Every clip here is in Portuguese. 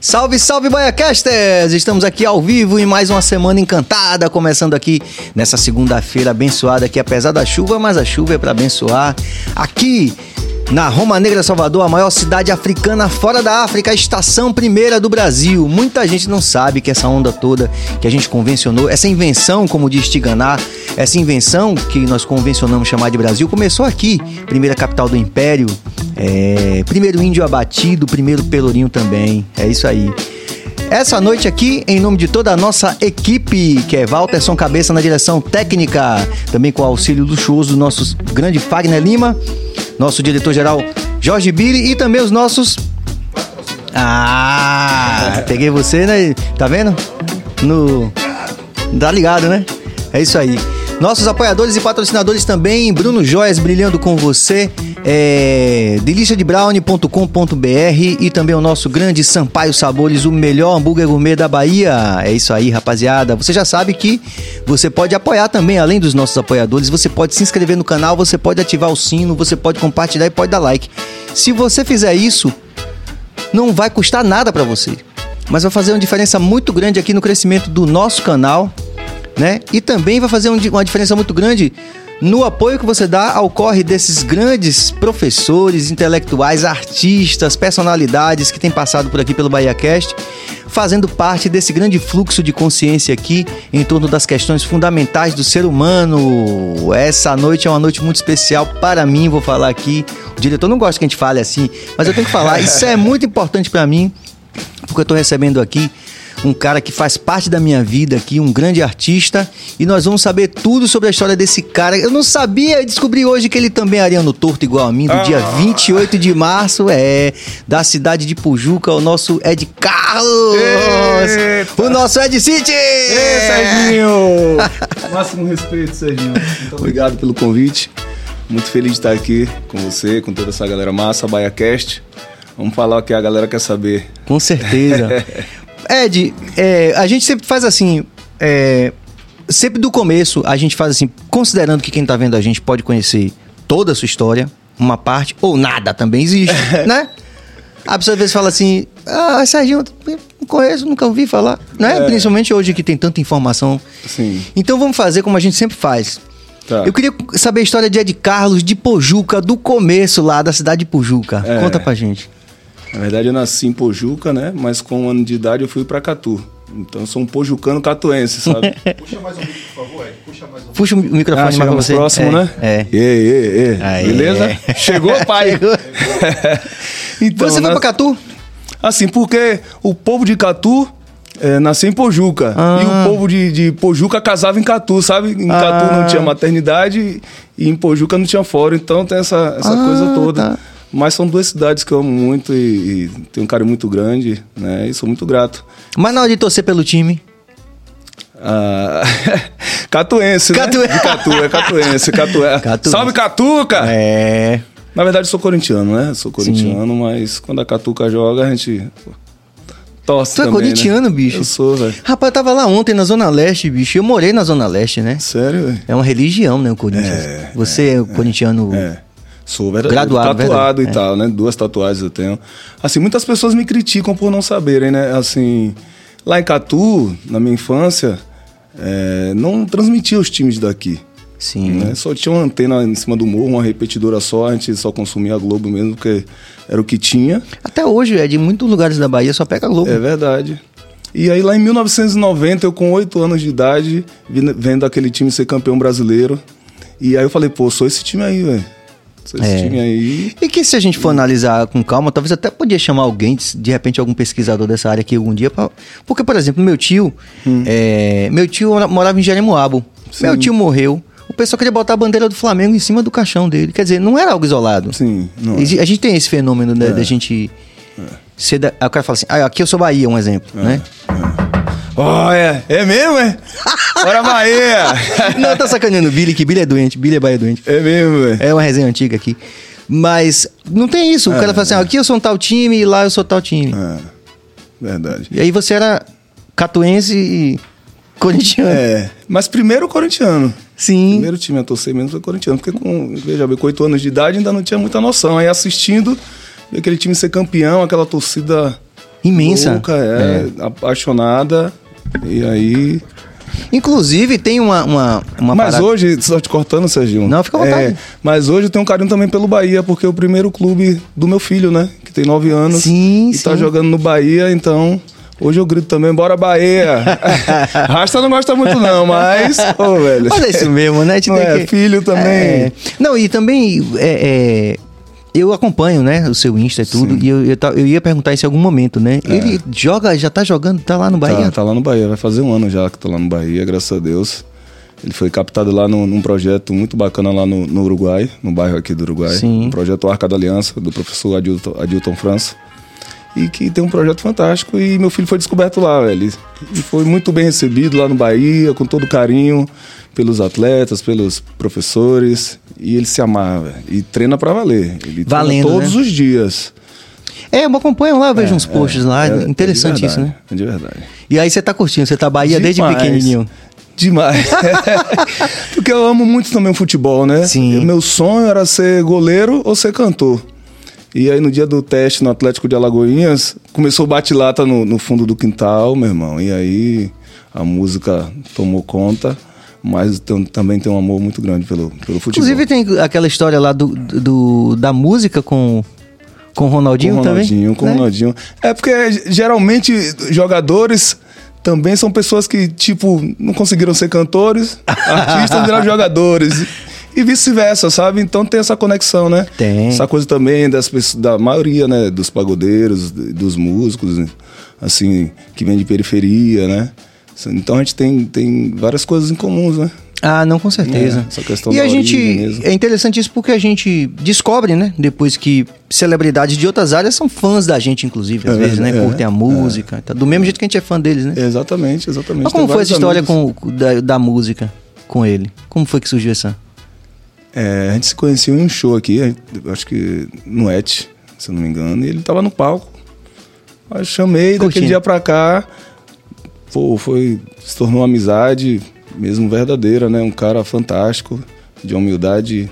Salve, salve, Baiacasters! Estamos aqui ao vivo em mais uma semana encantada, começando aqui nessa segunda-feira abençoada que apesar da chuva, mas a chuva é para abençoar. Aqui na Roma Negra, Salvador, a maior cidade africana fora da África, a estação primeira do Brasil. Muita gente não sabe que essa onda toda que a gente convencionou, essa invenção, como diz Tiganá, essa invenção que nós convencionamos chamar de Brasil, começou aqui, primeira capital do Império, é, primeiro índio abatido, primeiro pelourinho também. É isso aí. Essa noite aqui, em nome de toda a nossa equipe, que é Walterson Cabeça na direção técnica, também com o auxílio luxuoso do nosso grande Fagner Lima, nosso diretor-geral Jorge Billy e também os nossos. Ah, peguei você, né? Tá vendo? No. Tá ligado, né? É isso aí. Nossos apoiadores e patrocinadores também, Bruno Joias brilhando com você, é, deliciadebrownie.com.br e também o nosso grande Sampaio Sabores, o melhor hambúrguer gourmet da Bahia. É isso aí, rapaziada. Você já sabe que você pode apoiar também, além dos nossos apoiadores, você pode se inscrever no canal, você pode ativar o sino, você pode compartilhar e pode dar like. Se você fizer isso, não vai custar nada para você, mas vai fazer uma diferença muito grande aqui no crescimento do nosso canal né? E também vai fazer uma diferença muito grande no apoio que você dá ao corre desses grandes professores, intelectuais, artistas, personalidades que têm passado por aqui pelo BahiaCast, fazendo parte desse grande fluxo de consciência aqui em torno das questões fundamentais do ser humano. Essa noite é uma noite muito especial para mim, vou falar aqui. O diretor não gosta que a gente fale assim, mas eu tenho que falar. Isso é muito importante para mim, porque eu estou recebendo aqui um cara que faz parte da minha vida aqui, um grande artista, e nós vamos saber tudo sobre a história desse cara. Eu não sabia, descobri hoje que ele também é ariano torto igual a mim, do ah. dia 28 de março, é, da cidade de Pujuca, o nosso Ed Carlos! Eita. O nosso Ed City! Ei, Serginho! Máximo respeito, Serginho. Muito obrigado pelo convite. Muito feliz de estar aqui com você, com toda essa galera massa, BaiaCast. Vamos falar o que a galera quer saber. Com certeza. Ed, é, a gente sempre faz assim. É, sempre do começo, a gente faz assim, considerando que quem tá vendo a gente pode conhecer toda a sua história, uma parte, ou nada também existe, né? A pessoa às vezes fala assim: Ah, Serginho, não conheço, nunca ouvi falar. Né? É. Principalmente hoje que tem tanta informação. Sim. Então vamos fazer como a gente sempre faz. Tá. Eu queria saber a história de Ed Carlos de Pojuca, do começo lá da cidade de Pojuca. É. Conta pra gente. Na verdade, eu nasci em Pojuca, né? Mas com um ano de idade eu fui para Catu. Então eu sou um pojucano catuense, sabe? Puxa mais um vídeo, por favor, Ed. Puxa mais um Puxa o microfone ah, mais você. próximo, é, né? É. E, e, e. Aí, Beleza? É. Chegou, pai? Chegou. então, você foi pra Catu? Assim, porque o povo de Catu é, nasceu em Pojuca. Ah. E o povo de, de, Pojuca casava em Catu, sabe? Em ah. Catu não tinha maternidade e em Pojuca não tinha fora. Então tem essa, essa ah, coisa toda. Tá. Mas são duas cidades que eu amo muito e, e tenho um carinho muito grande, né? E sou muito grato. Mas na hora de torcer pelo time? Ah, catuense, Catu... né? De Catu, é catuense. Catu... Salve, Catuca! É... Na verdade, eu sou corintiano, né? Sou corintiano, Sim. mas quando a Catuca joga, a gente torce Tu é também, corintiano, né? bicho? Eu sou, velho. Rapaz, eu tava lá ontem na Zona Leste, bicho. Eu morei na Zona Leste, né? Sério, velho? É uma religião, né, o Corinthians. É, Você é, é corintiano... É. Sou graduado, tatuado verdade. e é. tal, né? Duas tatuagens eu tenho. Assim, muitas pessoas me criticam por não saberem, né? Assim, lá em Catu, na minha infância, é, não transmitia os times daqui. Sim. Né? Só tinha uma antena em cima do morro, uma repetidora só, a gente só consumia a Globo mesmo, porque era o que tinha. Até hoje, é de muitos lugares da Bahia só pega a Globo. É verdade. E aí lá em 1990, eu com 8 anos de idade, vendo aquele time ser campeão brasileiro. E aí eu falei, pô, sou esse time aí, velho. É. aí. E que se a gente for analisar com calma, talvez até podia chamar alguém, de repente algum pesquisador dessa área aqui algum dia. Pra... Porque, por exemplo, meu tio, hum. é... meu tio morava em Jeremoabo. Sim. Meu tio morreu. O pessoal queria botar a bandeira do Flamengo em cima do caixão dele. Quer dizer, não era algo isolado. Sim. É. A gente tem esse fenômeno da, é. gente. É. Ser da... Aí o cara fala assim: ah, aqui eu sou Bahia, um exemplo, é. né? É. Olha, é mesmo, é? Bora Bahia! Não, tá sacaneando o Billy, que Billy é doente, Billy é Bahia doente. É mesmo, é? É uma resenha antiga aqui. Mas não tem isso. O é, cara fala assim, ah, aqui eu sou um tal time e lá eu sou tal time. É, verdade. E aí você era catuense e corintiano. É, mas primeiro corintiano. Sim. Primeiro time a torcer mesmo foi corintiano. Porque com, veja bem, com 8 anos de idade ainda não tinha muita noção. Aí assistindo, aquele time ser campeão, aquela torcida Imensa. Louca, é, apaixonada. E aí. Inclusive, tem uma. uma, uma Mas parada- hoje, só te cortando, Serginho. Não, fica à vontade. mas hoje eu tenho um carinho também pelo Bahia, porque é o primeiro clube do meu filho, né? Que tem nove anos. Sim, E tá sim. jogando no Bahia, então. Hoje eu grito também, bora Bahia! Rasta não gosta muito, não, mas. Ô, velho. Mas é isso mesmo, né? Não tem é, que- filho também. É. Não, e também é, é, eu acompanho, né, o seu Insta e tudo, Sim. e eu, eu, eu ia perguntar isso em algum momento, né? Ele joga, já tá jogando, tá lá no Bahia? Tá, tá lá no Bahia, vai fazer um ano já que tá lá no Bahia, graças a Deus. Ele foi captado lá num, num projeto muito bacana lá no, no Uruguai, no bairro aqui do Uruguai. Sim. Um projeto Arca da Aliança, do professor Adilton, Adilton França. E que tem um projeto fantástico e meu filho foi descoberto lá, velho. E foi muito bem recebido lá no Bahia, com todo carinho, pelos atletas, pelos professores. E ele se velho. E treina pra valer. Ele treina Valendo, todos né? os dias. É, eu acompanho lá, eu vejo uns posts lá, É, é interessante isso, né? É de verdade. E aí você tá curtindo, você tá Bahia desde Demais. pequenininho. Demais. Porque eu amo muito também o futebol, né? Sim. E meu sonho era ser goleiro ou ser cantor. E aí no dia do teste no Atlético de Alagoinhas, começou o bate-lata no, no fundo do quintal, meu irmão. E aí a música tomou conta, mas tam- também tem um amor muito grande pelo, pelo futebol. Inclusive tem aquela história lá do, do- da música com, com o Ronaldinho, com o Ronaldinho, também. com o né? Ronaldinho. É porque geralmente jogadores também são pessoas que, tipo, não conseguiram ser cantores, artistas viraram jogadores. E vice-versa, sabe? Então tem essa conexão, né? Tem. Essa coisa também das pessoas, da maioria, né? Dos pagodeiros, dos músicos, assim, que vem de periferia, né? Então a gente tem, tem várias coisas em comuns, né? Ah, não, com certeza. É, essa questão e da a gente. mesmo. É interessante isso porque a gente descobre, né? Depois que celebridades de outras áreas são fãs da gente, inclusive, às É, vezes, né? é, Curtem a música. tá? Do mesmo jeito que a gente é fã deles, né? Exatamente, exatamente. Mas como Tem foi essa história amigos. com, da, da música com ele? Como foi que surgiu essa? É, a gente se conheceu em um show aqui, gente- acho que no Et, se eu não me engano, e ele tava no palco. Aí eu chamei, Curtindo. daquele dia pra cá, pô, foi, se tornou uma amizade mesmo verdadeira, né? Um cara fantástico, de uma humildade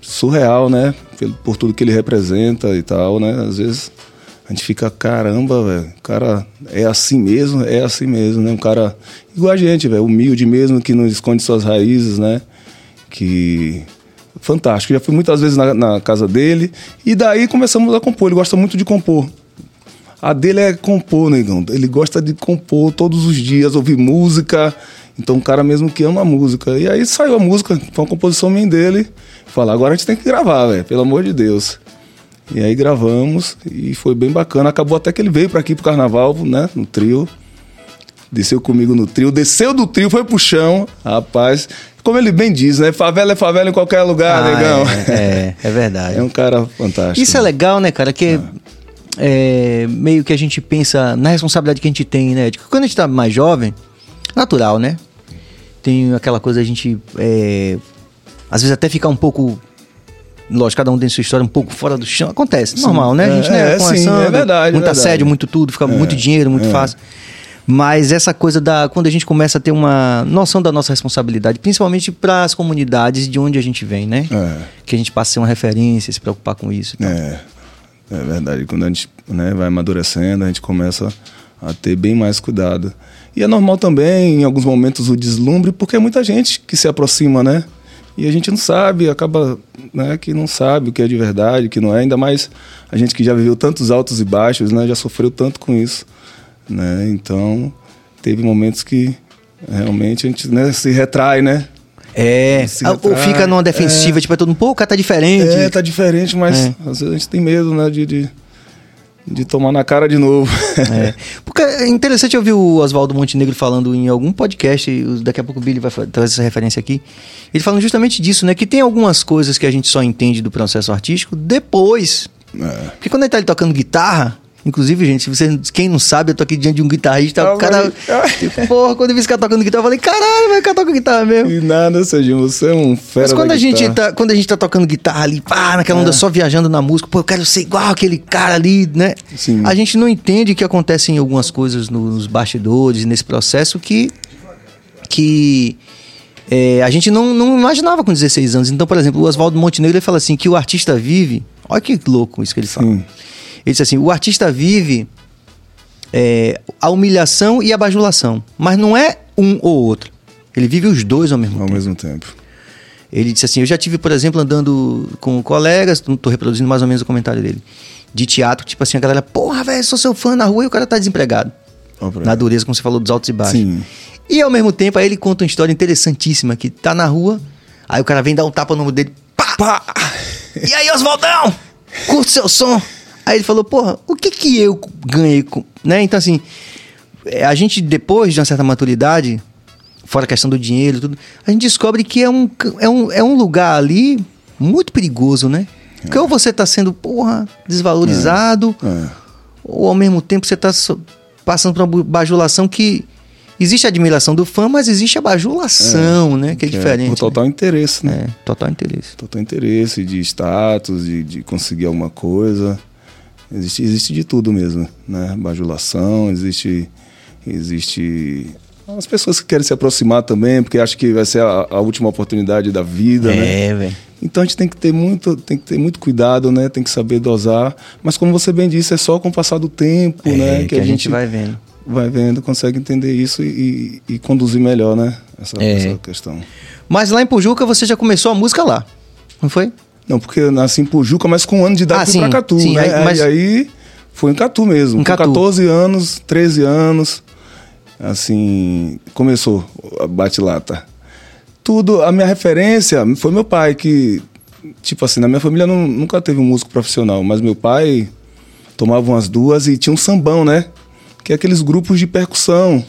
surreal, né? Por tudo que ele representa e tal, né? Às vezes a gente fica, caramba, velho, o cara é assim mesmo, é assim mesmo, né? Um cara igual a gente, velho, humilde mesmo, que não esconde suas raízes, né? Que fantástico. Já fui muitas vezes na, na casa dele e daí começamos a compor. Ele gosta muito de compor. A dele é compor, negão. Ele gosta de compor todos os dias, ouvir música. Então, um cara mesmo que ama a música. E aí saiu a música, foi uma composição minha dele. Falar, agora a gente tem que gravar, velho, pelo amor de Deus. E aí gravamos e foi bem bacana. Acabou até que ele veio para aqui pro carnaval, né, no trio. Desceu comigo no trio, desceu do trio, foi pro chão, rapaz. Como ele bem diz, né? Favela é favela em qualquer lugar, Ah, negão. É, é, é verdade. É um cara fantástico. Isso é legal, né, cara? Que é, meio que a gente pensa na responsabilidade que a gente tem, né? Quando a gente tá mais jovem, natural, né? Tem aquela coisa a gente. é, às vezes até ficar um pouco. Lógico, cada um tem sua história um pouco fora do chão. Acontece, normal, né? A gente, É, né? é, sim, é verdade, Muito é assédio, muito tudo, fica É, muito dinheiro, muito é. fácil. Mas essa coisa da. Quando a gente começa a ter uma noção da nossa responsabilidade, principalmente para as comunidades de onde a gente vem, né? É. Que a gente passa a ser uma referência, se preocupar com isso. É, é verdade. Quando a gente né, vai amadurecendo, a gente começa a ter bem mais cuidado. E é normal também, em alguns momentos, o deslumbre, porque é muita gente que se aproxima, né? E a gente não sabe, acaba né, que não sabe o que é de verdade, o que não é. Ainda mais a gente que já viveu tantos altos e baixos, né? Já sofreu tanto com isso, né? Então, teve momentos que realmente a gente né, se retrai, né? É, ou fica numa defensiva, tipo, é todo mundo, pô, o cara tá diferente. É, tá diferente, mas É. às vezes a gente tem medo, né, de, de, de tomar na cara de novo. É. Porque é interessante ouvir o Oswaldo Montenegro falando em algum podcast, daqui a pouco o Billy vai trazer essa referência aqui. Ele falando justamente disso, né? Que tem algumas coisas que a gente só entende do processo artístico depois. É. Porque quando ele tá ali tocando guitarra, inclusive, gente, você, quem não sabe, eu tô aqui diante de um guitarrista, Ah, o cara. mas- Tipo, porra, quando eu vi esse cara tocando guitarra, eu falei, caralho, vai, o cara toca guitarra mesmo. E nada, Serginho, você é um fera Mas quando a, gente tá, quando a gente tá tocando guitarra ali, pá, naquela É. onda só viajando na música, pô, eu quero ser igual aquele cara ali, né? Sim. A gente não entende que acontecem algumas coisas nos bastidores, nesse processo que. que é, a gente não, não imaginava com 16 anos. Então, por exemplo, o Oswaldo Montenegro ele fala assim: que o artista vive. Olha que louco isso que ele fala. Sim. Ele diz assim: o artista vive é, a humilhação e a bajulação. Mas não é um ou outro. Ele vive os dois ao mesmo Ao tempo. mesmo tempo. Ele disse assim: Eu já tive, por exemplo, andando com colegas, tô reproduzindo mais ou menos o comentário dele, de teatro, tipo assim, a galera, porra, velho, sou seu fã na rua e o cara tá desempregado. Pra- Na dureza, como você falou, dos altos e baixos. Sim. E ao mesmo tempo, aí ele conta uma história interessantíssima: que tá na rua, aí o cara vem dar um tapa no ombro dele, pá! Pá! E aí, Oswaldão? Curte seu som. Aí ele falou, porra, o que que eu ganhei com... Né? Então, assim, é, a gente, depois de uma certa maturidade, fora a questão do dinheiro tudo, a gente descobre que é um, é um, é um lugar ali muito perigoso, né? Porque ou você tá sendo, porra, desvalorizado, É. ou ao mesmo tempo você tá so- passando por uma bajulação que... Existe a admiração do fã, mas existe a bajulação, né? Que é diferente. Por total interesse, né? né? É, total interesse. Total interesse de status, de, de conseguir alguma coisa. Existe, existe de tudo mesmo, né? Bajulação, existe, existe as pessoas que querem se aproximar também, porque acham que vai ser a, a última oportunidade da vida, né? É, velho. Então a gente tem que ter muito, tem que ter muito cuidado, né? Tem que saber dosar. Mas como você bem disse, é só com o passar do tempo, É, né? que, a gente vai vendo. vai vendo, consegue entender isso e, e- e conduzir melhor, né? Essa, É. essa questão. Mas lá em Pujuca você já começou a música lá, não foi? Não, porque eu nasci em Pujuca, mas com um ano de idade Ah, fui sim, pra Catu, sim, né? aí- mas- Aí, aí foi em Catu mesmo. Em com Catu. 14 anos, 13 anos, assim, começou a bate-lata. Tudo, a minha referência foi meu pai, que, tipo assim, na minha família não- nunca teve um músico profissional, mas meu pai tomava umas duas e tinha um sambão, né? Que é aqueles grupos de percussão,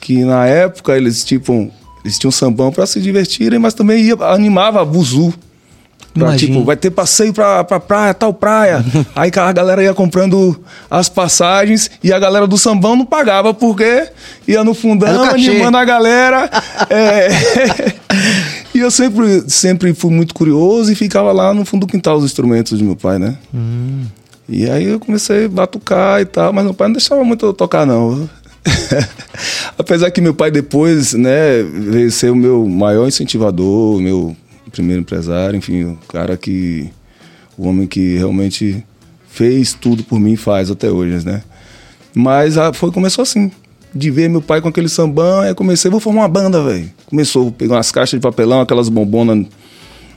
que na época eles, tipo, eles tinham sambão para se divertirem, mas também ia, animava a buzu. Pra, tipo, vai ter passeio pra, pra praia, tal praia. Aí a galera ia comprando as passagens e a galera do sambão não pagava porque ia no fundão animando a galera. É. e eu sempre, sempre fui muito curioso e ficava lá no fundo do quintal os instrumentos de meu pai, né? Hum. E aí eu comecei a batucar e tal, mas meu pai não deixava muito eu tocar, não. Apesar que meu pai depois, né, veio ser o meu maior incentivador, meu primeiro empresário, enfim, o cara que. O homem que realmente fez tudo por mim e faz até hoje, né? Mas a, foi, começou assim. De ver meu pai com aquele sambão, aí eu comecei, vou formar uma banda, velho. Começou, pegar umas caixas de papelão, aquelas bombonas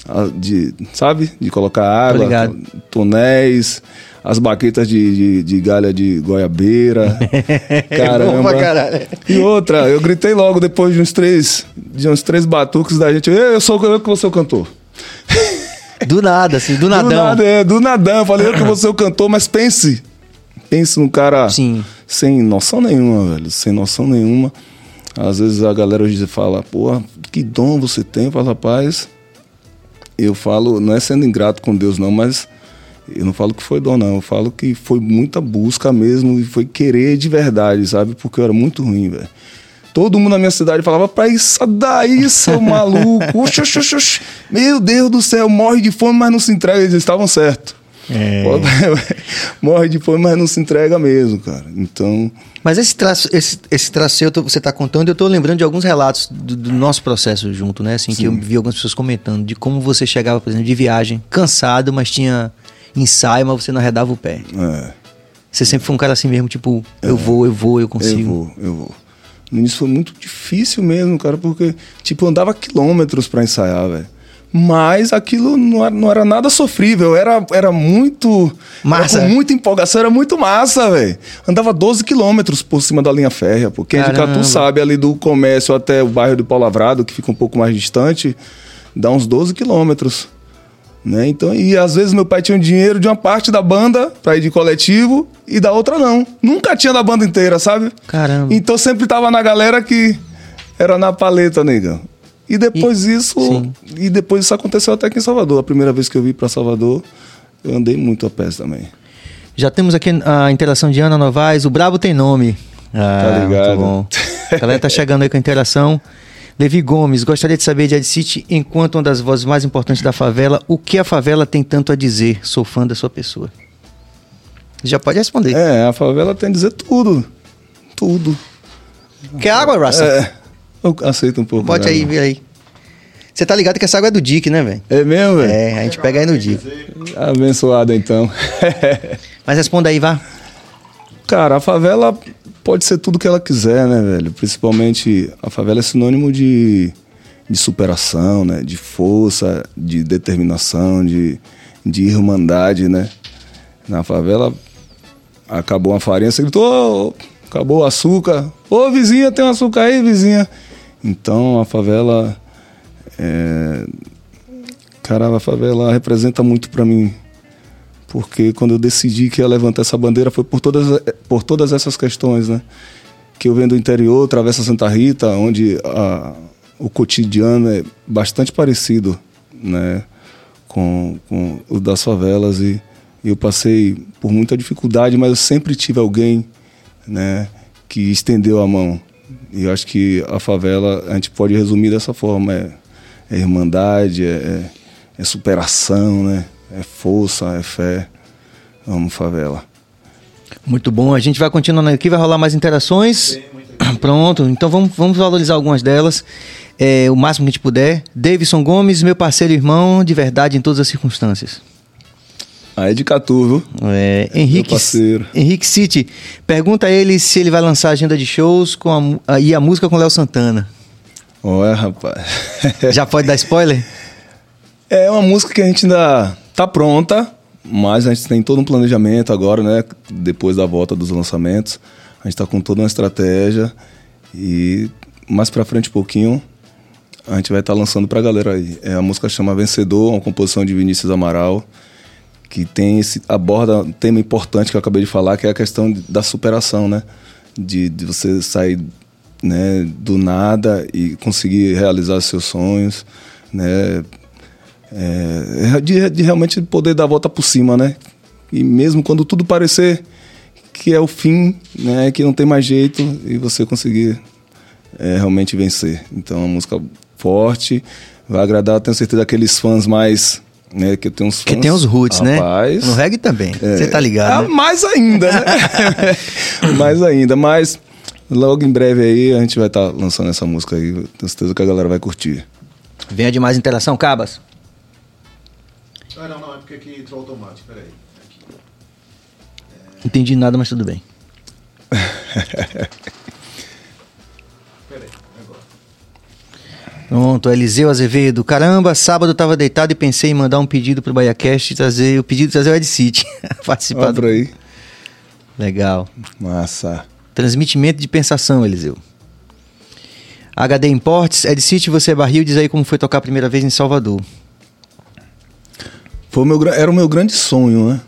ah, de, sabe? De colocar água, tonéis, as baquetas de, de, de galha de goiabeira. Caramba. pra caralho. E outra, eu gritei logo depois de uns três, de uns três batuques da gente. "Ei, Eu sou eu que vou ser o cantor. Do nada, assim, do Do nadão. nada, é, do nadão. Eu falei, eu que vou ser o cantor, mas pense. Pense num cara Sim. sem noção nenhuma, velho. Sem noção nenhuma. Às vezes a galera hoje fala, pô, que dom você tem. Eu falo, rapaz, eu falo, não é sendo ingrato com Deus, não, mas eu não falo que foi dom, não. Eu falo que foi muita busca mesmo e foi querer de verdade, sabe? Porque eu era muito ruim, velho. Todo mundo na minha cidade falava, pra isso daí, seu maluco. Oxi, oxi, oxi. Meu Deus do céu, morre de fome, mas não se entrega. Eles estavam certos. É. morre de fome, mas não se entrega mesmo, cara. Então, Mas esse traço, esse, esse traço seu, você tá contando, eu tô lembrando de alguns relatos do, do nosso processo junto, né? Assim, que eu vi algumas pessoas comentando de como você chegava, por exemplo, de viagem, cansado, mas tinha ensaio, mas você não arredava o pé. é, Você sempre foi um cara assim mesmo, tipo, eu vou, eu vou, eu consigo. eu vou, eu vou. No início foi muito difícil mesmo, cara, porque, tipo, eu andava quilômetros pra ensaiar, velho. Mas aquilo não era, não era nada sofrível, era, era muito. Massa. Era com muita empolgação, era muito massa, velho. Andava 12 quilômetros por cima da linha férrea, pô. Quem é de Caramba. Catu sabe, ali do comércio até o bairro do Paulavrado, que fica um pouco mais distante, dá uns 12 quilômetros. Né? Então, e às vezes meu pai tinha dinheiro de uma parte da banda pra ir de coletivo e da outra não. Nunca tinha da banda inteira, sabe? Caramba. Então sempre tava na galera que era na paleta, negão. E depois isso. sim. E depois isso aconteceu até aqui em Salvador. A primeira vez que eu vim pra Salvador, eu andei muito a pé também. Já temos aqui a interação de Ana Novaes, o Brabo tem nome. Ah, Tá ligado. Muito bom. A galera tá chegando aí com a interação. Levi Gomes, gostaria de saber de Ed City, enquanto uma das vozes mais importantes da favela, o que a favela tem tanto a dizer? Sou fã da sua pessoa. Já pode responder. É, a favela tem a dizer tudo. Tudo. Quer água, Rasta? É. Eu aceito um pouco. Bote né? aí, vira aí. Você tá ligado que essa água é do Dick, né, velho? É mesmo, velho? É, a gente pega aí no Dick. Abençoado então. Mas responda aí, vá. Cara, a favela pode ser tudo que ela quiser, né, velho? Principalmente a favela é sinônimo de, de superação, né? De força, de determinação, de, de irmandade, né? Na favela acabou uma farinha, você gritou, "Ô, acabou o açúcar. Ô, vizinha, tem um açúcar aí, vizinha? Então a favela. É... Cara, a favela representa muito pra mim. Porque quando eu decidi que ia levantar essa bandeira foi por todas, por todas essas questões, né? Que eu venho do interior, Travessa Santa Rita, onde a, o cotidiano é bastante parecido, né? Com, com o das favelas e, e eu passei por muita dificuldade, mas eu sempre tive alguém, né? Que estendeu a mão. E eu acho que a favela, a gente pode resumir dessa forma, é, é irmandade, é, é, é superação, né? É força, é fé. Amo favela. Muito bom. A gente vai continuando aqui, vai rolar mais interações. Pronto, então vamos, vamos valorizar algumas delas. É, o máximo que a gente puder. Davidson Gomes, meu parceiro e irmão, de verdade em todas as circunstâncias. Aí de Catu, viu? É, Henrique, parceiro. Henrique City, pergunta a ele se ele vai lançar a agenda de shows com a a- e a música com Léo Santana. Olha, rapaz. Já pode dar spoiler? É uma música que a gente ainda tá pronta, mas a gente tem todo um planejamento agora, né? Depois da volta dos lançamentos. A gente tá com toda uma estratégia e mais pra frente um pouquinho a gente vai estar lançando pra galera aí. É, a música chama Vencedor, uma composição de Vinícius Amaral, que tem esse aborda um tema importante que eu acabei de falar, que é a questão da superação, né? De, de você sair né, do nada e conseguir realizar seus sonhos, né? É, de, de realmente poder dar a volta por cima, né? E mesmo quando tudo parecer que é o fim, né? Que não tem mais jeito e você conseguir é, realmente vencer. Então, é uma música forte, vai agradar, tenho certeza, aqueles fãs mais. Né, que tenho uns Que fãs, tem os roots, rapaz, né? No reggae também. é, Você tá ligado, ah, né? Mais ainda, né? mais ainda, mas logo em breve aí a gente vai estar lançando essa música aí. Tenho certeza que a galera vai curtir. Venha de mais interação, Cabas. Ah, não, não, é porque aqui entrou automático, peraí. Aqui. Entendi nada, mas tudo bem. Peraí, agora. Pronto, Eliseu Azevedo. Caramba, sábado eu tava deitado e pensei em mandar um pedido pro BaiaCast e trazer o pedido de trazer o Ed City. Participar do... aí. Legal. Massa. Transmitimento de pensação, Eliseu. HD Importes, Ed City, você é barril, diz aí como foi tocar a primeira vez em Salvador. Foi o meu, era o meu grande sonho, né?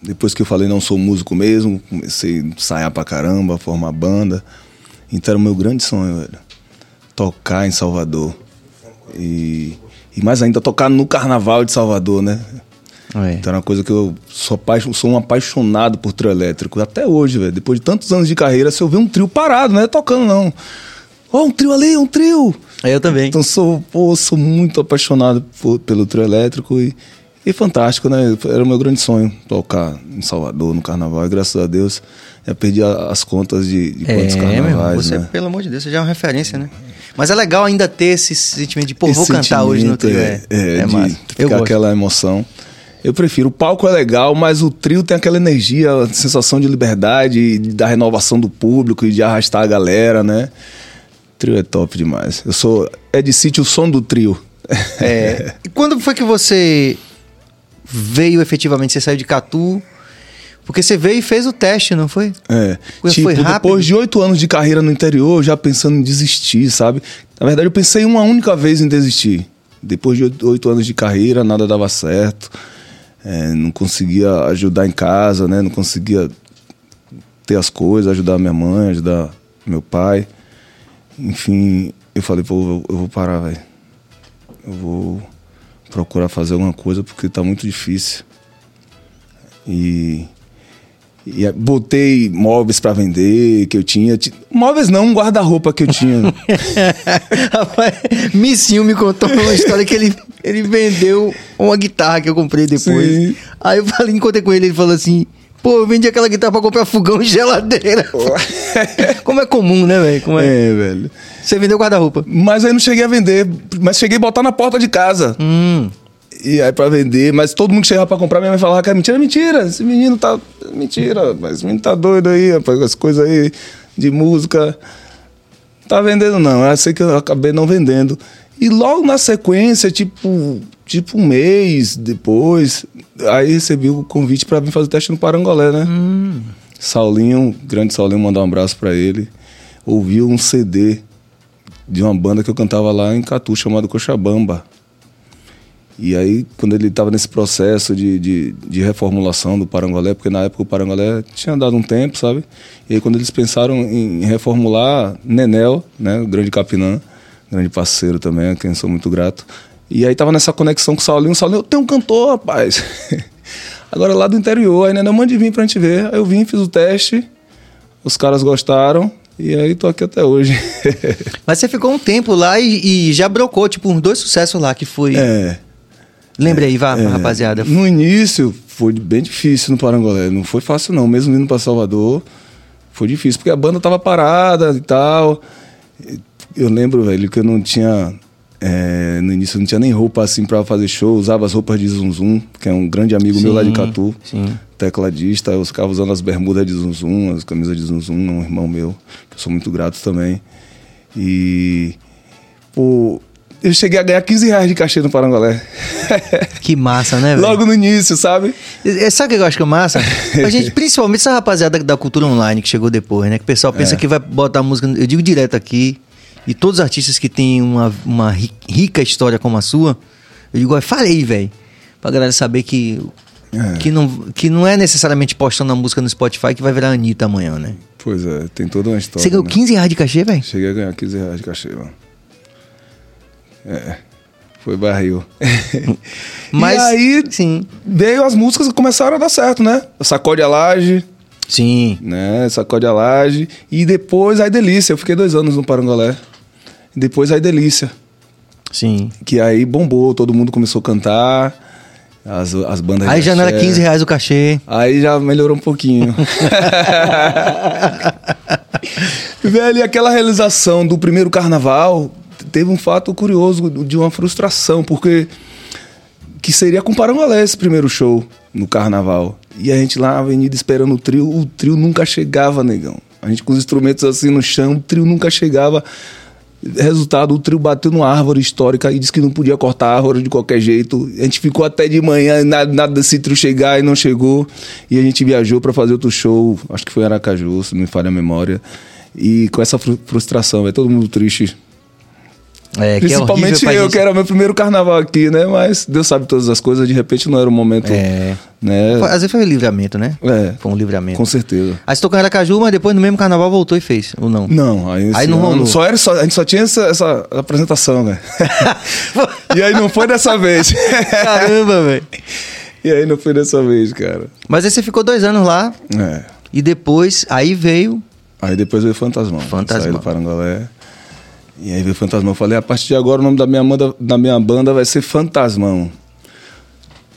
Depois que eu falei não sou músico mesmo, comecei a ensaiar pra caramba, formar banda. Então era o meu grande sonho, velho. Tocar em Salvador. E, e mais ainda, tocar no carnaval de Salvador, né? É. Então era uma coisa que eu sou, sou um apaixonado por trio elétrico. Até hoje, velho. Depois de tantos anos de carreira, se eu ver um trio parado, não é tocando, não. Ó, um trio ali, um trio! Eu também. Então sou, pô, sou muito apaixonado por- pelo trio elétrico e, e fantástico, né? Era o meu grande sonho tocar em Salvador no carnaval. E graças a Deus já perdi as contas de, de quantos É, meu irmão, carnavais, você, né? pelo amor de Deus, você já é uma referência, né? Mas é legal ainda ter esse sentimento de, pô, Esse vou cantar hoje no trio. É, é, é, massa. Eu ficar gosto. aquela emoção. Eu prefiro. O palco é legal, mas o trio tem aquela energia, a sensação de liberdade, da renovação do público e de arrastar a galera, né? O trio é top demais. Eu sou. É de sítio o som do trio. É. E quando foi que você veio efetivamente? Você saiu de Catu? Porque você veio e fez o teste, não foi? É. Foi tipo, rápido? depois de oito anos de carreira no interior, já pensando em desistir, sabe? Na verdade, eu pensei uma única vez em desistir. Depois de oito- oito anos de carreira, nada dava certo. É, não conseguia ajudar em casa, né? Não conseguia ter as coisas, ajudar minha mãe, ajudar meu pai. Enfim, eu falei, pô, eu- eu vou parar, velho. Eu vou procurar fazer alguma coisa porque tá muito difícil. E e botei móveis pra vender que eu tinha. Ti- Móveis não, um guarda-roupa que eu tinha. Rapaz, Missinho me contou uma história que ele, ele vendeu uma guitarra que eu comprei depois. Sim. Aí eu falei, encontrei com ele, ele falou assim: pô, eu vendi aquela guitarra pra comprar fogão e geladeira. Como é comum, né, velho? Como é? é, velho. Você vendeu guarda-roupa. Mas aí não cheguei a vender, mas cheguei a botar na porta de casa. Hum. E aí pra vender, mas todo mundo que chegava pra comprar, minha mãe falava que era mentira, mentira, esse menino tá. Mentira, mas esse menino tá doido aí, rapaz, as coisas aí de música. Tá vendendo não, eu sei que eu acabei não vendendo. E logo na sequência, tipo, tipo um mês depois, aí recebi o convite pra vir fazer teste no Parangolé, né? Saulinho, grande Saulinho, mandar um abraço pra ele. Ouviu um CD de uma banda que eu cantava lá em Catu, chamado Cochabamba. E aí, quando ele estava nesse processo de, de, de reformulação do Parangolé, porque na época o Parangolé tinha dado um tempo, sabe? E aí, quando eles pensaram em, em reformular, Nenel, né, o grande Capinã, grande parceiro também, a quem sou muito grato. E aí tava nessa conexão com o Saulinho. O Saulinho, eu tenho um cantor, rapaz. Agora lá do interior, aí Nenel, mande vir pra gente ver. Aí eu vim, fiz o teste, os caras gostaram, e aí tô aqui até hoje. Mas você ficou um tempo lá e, e já brocou, tipo, uns dois sucessos lá, que foi... é. Lembra aí, vá, É, rapaziada. No início foi bem difícil no Parangolé. Não foi fácil, não. Mesmo indo para Salvador, foi difícil, porque a banda tava parada e tal. Eu lembro, velho, que eu não tinha. É, no início eu não tinha nem roupa assim para fazer show, usava as roupas de Zum Zum, que é um grande amigo meu lá de Sim, Catu, sim. tecladista. Eu ficava usando as bermudas de Zum Zum, as camisas de Zum Zum, um irmão meu, que eu sou muito grato também. E. Pô, eu cheguei a ganhar 15 reais de cachê no Parangolé. Que massa, né, velho? Logo no início, sabe? É, Sabe o que eu acho que é massa? A gente, principalmente essa rapaziada da cultura online que chegou depois, né? Que o pessoal pensa É. que vai botar música. Eu digo direto aqui. E todos os artistas que têm uma, uma ri- rica história como a sua, eu digo, "Ó, falei, velho. Pra galera saber que, É. que, não, que não é necessariamente postando a música no Spotify que vai virar Anitta amanhã, né? Pois é, tem toda uma história. Você ganhou né? 15 reais de cachê, velho? Cheguei a ganhar 15 reais de cachê, mano. É. Foi barril. Mas. E aí Sim. veio as músicas que começaram a dar certo, né? Sacode a laje, Sim. né? Sacode a laje. E depois Ai Delícia. Eu fiquei dois anos no Parangolé. Depois Ai Delícia. Sim. Que aí bombou, todo mundo começou a cantar. As, as bandas Aí já não era axé. 15 reais o cachê. Aí já melhorou um pouquinho. Velho, e aquela realização do primeiro carnaval teve um fato curioso de uma frustração, porque que seria com Parangolé esse primeiro show no carnaval. E a gente lá na avenida esperando o trio, o trio nunca chegava, negão. A gente com os instrumentos assim no chão, o trio nunca chegava. Resultado, o trio bateu numa árvore histórica e disse que não podia cortar a árvore de qualquer jeito. A gente ficou até de manhã, nada, nada desse trio chegar e não chegou. E a gente viajou para fazer outro show, acho que foi Aracaju, se não me falha a memória. E com essa fru- frustração, é todo mundo triste. É, que é Principalmente eu, gente. que era meu primeiro carnaval aqui, né? Mas Deus sabe todas as coisas, de repente não era o momento. É. Né? Às vezes foi um livramento, né? É, Foi um livramento. com certeza. Aí você tocou em Aracaju, mas depois no mesmo carnaval voltou e fez, ou não? Não, aí, Aí não ano rolou. Só era, só, a gente só tinha essa, essa apresentação, né? e aí não foi dessa vez. Caramba, velho. e aí não foi dessa vez, cara. Mas aí você ficou dois anos lá É. e depois, aí veio. Aí depois veio Fantasmão. Fantasmão. Saí do Parangolé. E aí veio Fantasmão. Eu falei, a partir de agora o nome da minha, banda, da minha banda vai ser Fantasmão.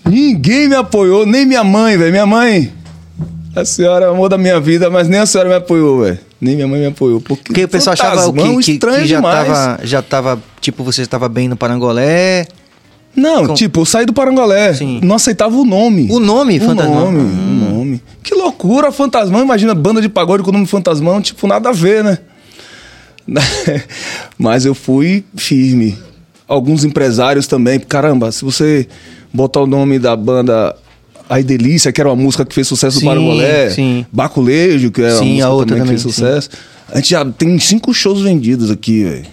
Ninguém me apoiou, nem minha mãe, velho. Minha mãe, a senhora é o amor da minha vida, mas nem a senhora me apoiou, velho. Nem minha mãe me apoiou. Porque, Porque o pessoal achava o quê? Que, estranho que já, demais. tava, já tava. Tipo, você estava bem no Parangolé. Não, Com- tipo, eu saí do Parangolé. Sim. Não aceitava o nome. O nome, o Fantasmão? nome, o nome. Que loucura, Fantasmão. Imagina, banda de pagode com o nome Fantasmão, tipo, nada a ver, né? Mas eu fui firme. Alguns empresários também. Caramba, se você botar o nome da banda Ai Delícia, que era uma música que fez sucesso Sim, no Parangolé. sim. Baculejo, que é uma Sim, música a outra também, que também, fez sucesso. A gente já tem cinco shows vendidos aqui, velho.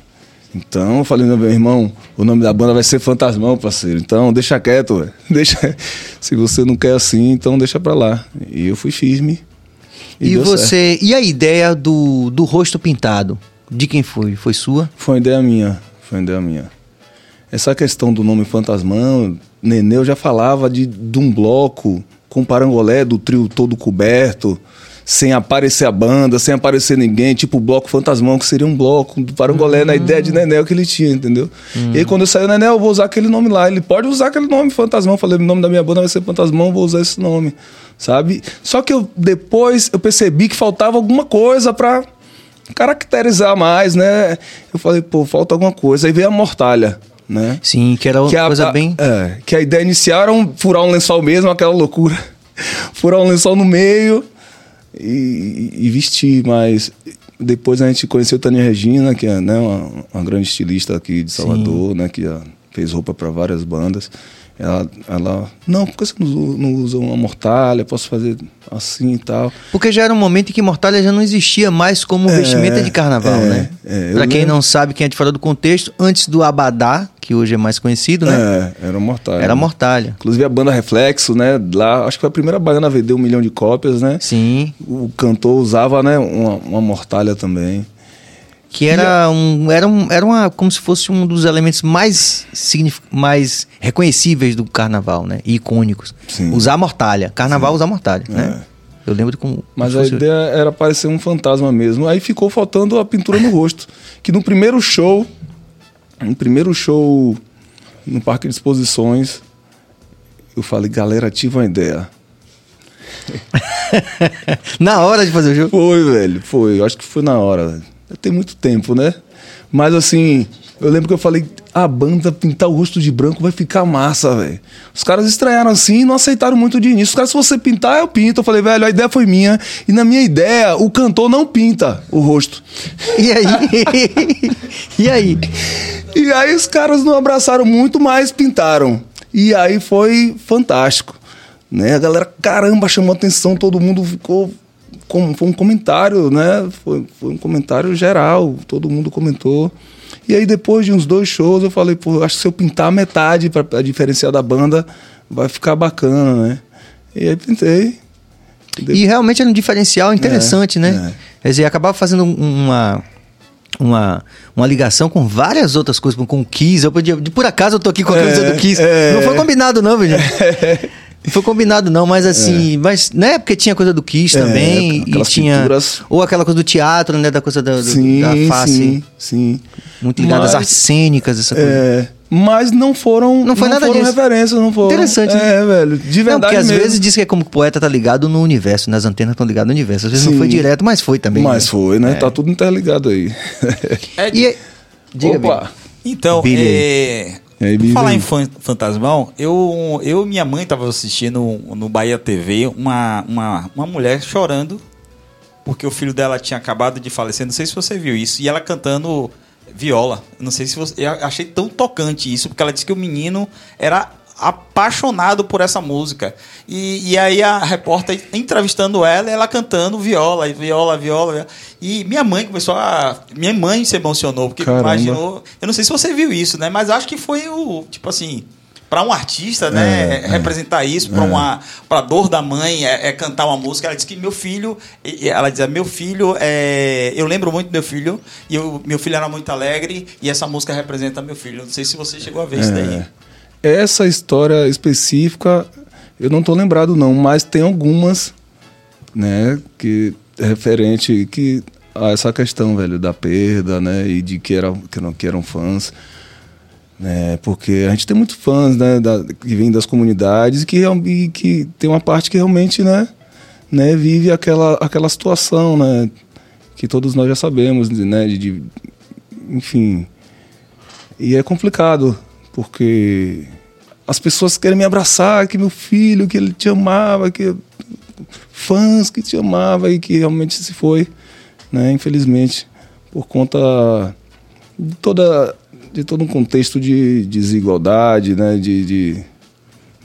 Então eu falei, meu irmão, o nome da banda vai ser Fantasmão, parceiro. Então deixa quieto, velho. Deixa. Se você não quer assim, então deixa pra lá. E eu fui firme. E, certo. você. E a ideia do, do rosto pintado? De quem foi? Foi sua? Foi uma ideia minha. Foi uma ideia minha. Essa questão do nome Fantasmão, Nenê, eu já falava de, de um bloco com parangolé do trio todo coberto, sem aparecer a banda, sem aparecer ninguém, tipo o bloco Fantasmão, que seria um bloco do parangolé na ideia de Nenel que ele tinha, entendeu? E aí quando eu saí Nenel, eu vou usar aquele nome lá. Ele pode usar aquele nome Fantasmão. Eu falei, o nome da minha banda vai ser Fantasmão, vou usar esse nome, sabe? Só que eu depois eu percebi que faltava alguma coisa pra caracterizar mais, né? Eu falei, pô, falta alguma coisa. Aí veio a Mortalha. né? Sim, que era uma Que coisa a- bem. é, que a ideia inicial era um- furar um lençol mesmo, aquela loucura. furar um lençol no meio e, e vestir, mas depois a gente conheceu Tânia Regina, que é né, uma, uma grande estilista aqui de Salvador, né, que já fez roupa para várias bandas. Ela, ela, não, por que você não usa, não usa uma mortalha? Posso fazer assim e tal. Porque já era um momento em que Mortalha já não existia mais como É, vestimenta de carnaval, é, né? é, pra quem lembro. não sabe, quem é de fora do contexto, antes do Abadá, que hoje é mais conhecido, né? É, era mortalha. Era Mortalha. Inclusive a banda Reflexo, né? Lá, acho que foi a primeira baiana a vender um milhão de cópias, né? Sim. O cantor usava, né, uma, uma mortalha também. Que era um. Era, um, era uma, como se fosse um dos elementos mais, mais reconhecíveis do carnaval, né? E icônicos. Sim. Usar mortalha. Carnaval usar mortalha, né? Eu lembro como. Mas como a se fosse- ideia era parecer um fantasma mesmo. Aí ficou faltando a pintura no rosto. Que no primeiro show, no primeiro show no Parque de Exposições, eu falei, galera, tive uma ideia. Na hora de fazer o jogo. Foi, velho, foi. Eu acho que foi na hora, velho. Tem muito tempo, né? Mas assim, eu lembro que eu falei, a banda pintar o rosto de branco vai ficar massa, velho. Os caras estranharam assim e não aceitaram muito de início. Os caras, se você pintar, eu pinto. Eu falei, velho, a ideia foi minha. E na minha ideia, o cantor não pinta o rosto. E aí? e aí? E aí os caras não abraçaram muito, mas pintaram. E aí foi fantástico. Né? A galera, caramba, chamou atenção, todo mundo ficou. Com, foi um comentário, né? Foi, foi um comentário geral, todo mundo comentou. E aí, depois de uns dois shows, eu falei, pô, acho que se eu pintar metade para diferenciar da banda, vai ficar bacana, né? E aí pintei. E realmente era um diferencial interessante, É, né? é. Quer dizer, acabava fazendo um- uma, uma, uma ligação com várias outras coisas, com o Kiss. Eu podia, por acaso eu tô aqui com a camisa É, do Kiss. é. Não foi combinado, não, viu, gente? Não foi combinado, não, mas assim, mas, né? Porque tinha coisa do Kiss É, também. e tinha. pinturas. Ou aquela coisa do teatro, né? Da coisa da, Sim, da face. sim, sim. Muito ligada às Mas- artes cênicas, essa coisa. É, mas não foram, Não foi nada foram disso. referências, não foram. Interessante, né? É, velho, de Não, verdade porque às mesmo. vezes diz que é como que o poeta tá ligado no universo, nas antenas estão ligadas no universo. Às vezes não Sim. foi direto, mas foi também. Mas né? foi, né? É. Tá tudo interligado aí. E aí- Diga, Opa! Billy. Então, Billy. é, E aí, falar em fan- Fantasmão, eu, eu e minha mãe tava assistindo no Bahia TV uma, uma, uma mulher chorando porque o filho dela tinha acabado de falecer. Não sei se você viu isso. E ela cantando viola. Não sei se você. Eu achei tão tocante isso, porque ela disse que o menino era apaixonado por essa música. E, e aí a repórter entrevistando ela, ela cantando viola, viola, viola, viola. E minha mãe começou a. Minha mãe se emocionou, porque Caramba. imaginou. Eu não sei se você viu isso, né? Mas acho que foi o. Tipo assim. Pra um artista, né, É, representar isso, pra uma pra dor da mãe, é, é cantar uma música. Ela disse que meu filho, ela dizia, meu filho, é, eu lembro muito do meu filho, e eu, meu filho era muito alegre, e essa música representa meu filho. Não sei se você chegou a ver isso daí. Essa história específica, eu não tô lembrado não, mas tem algumas, né, que referente que a essa questão, velho, da perda, né, e de que eram que eram, que eram fãs, né, porque a gente tem muitos fãs, né, da, que vêm das comunidades e que e que tem uma parte que realmente, né, né, vive aquela aquela situação, né, que todos nós já sabemos, né, de, de enfim, e é complicado, porque as pessoas querem me abraçar, que meu filho, que ele te amava, que fãs que te amava e que realmente se foi, né, infelizmente, por conta de toda de todo um contexto de desigualdade, né, de, de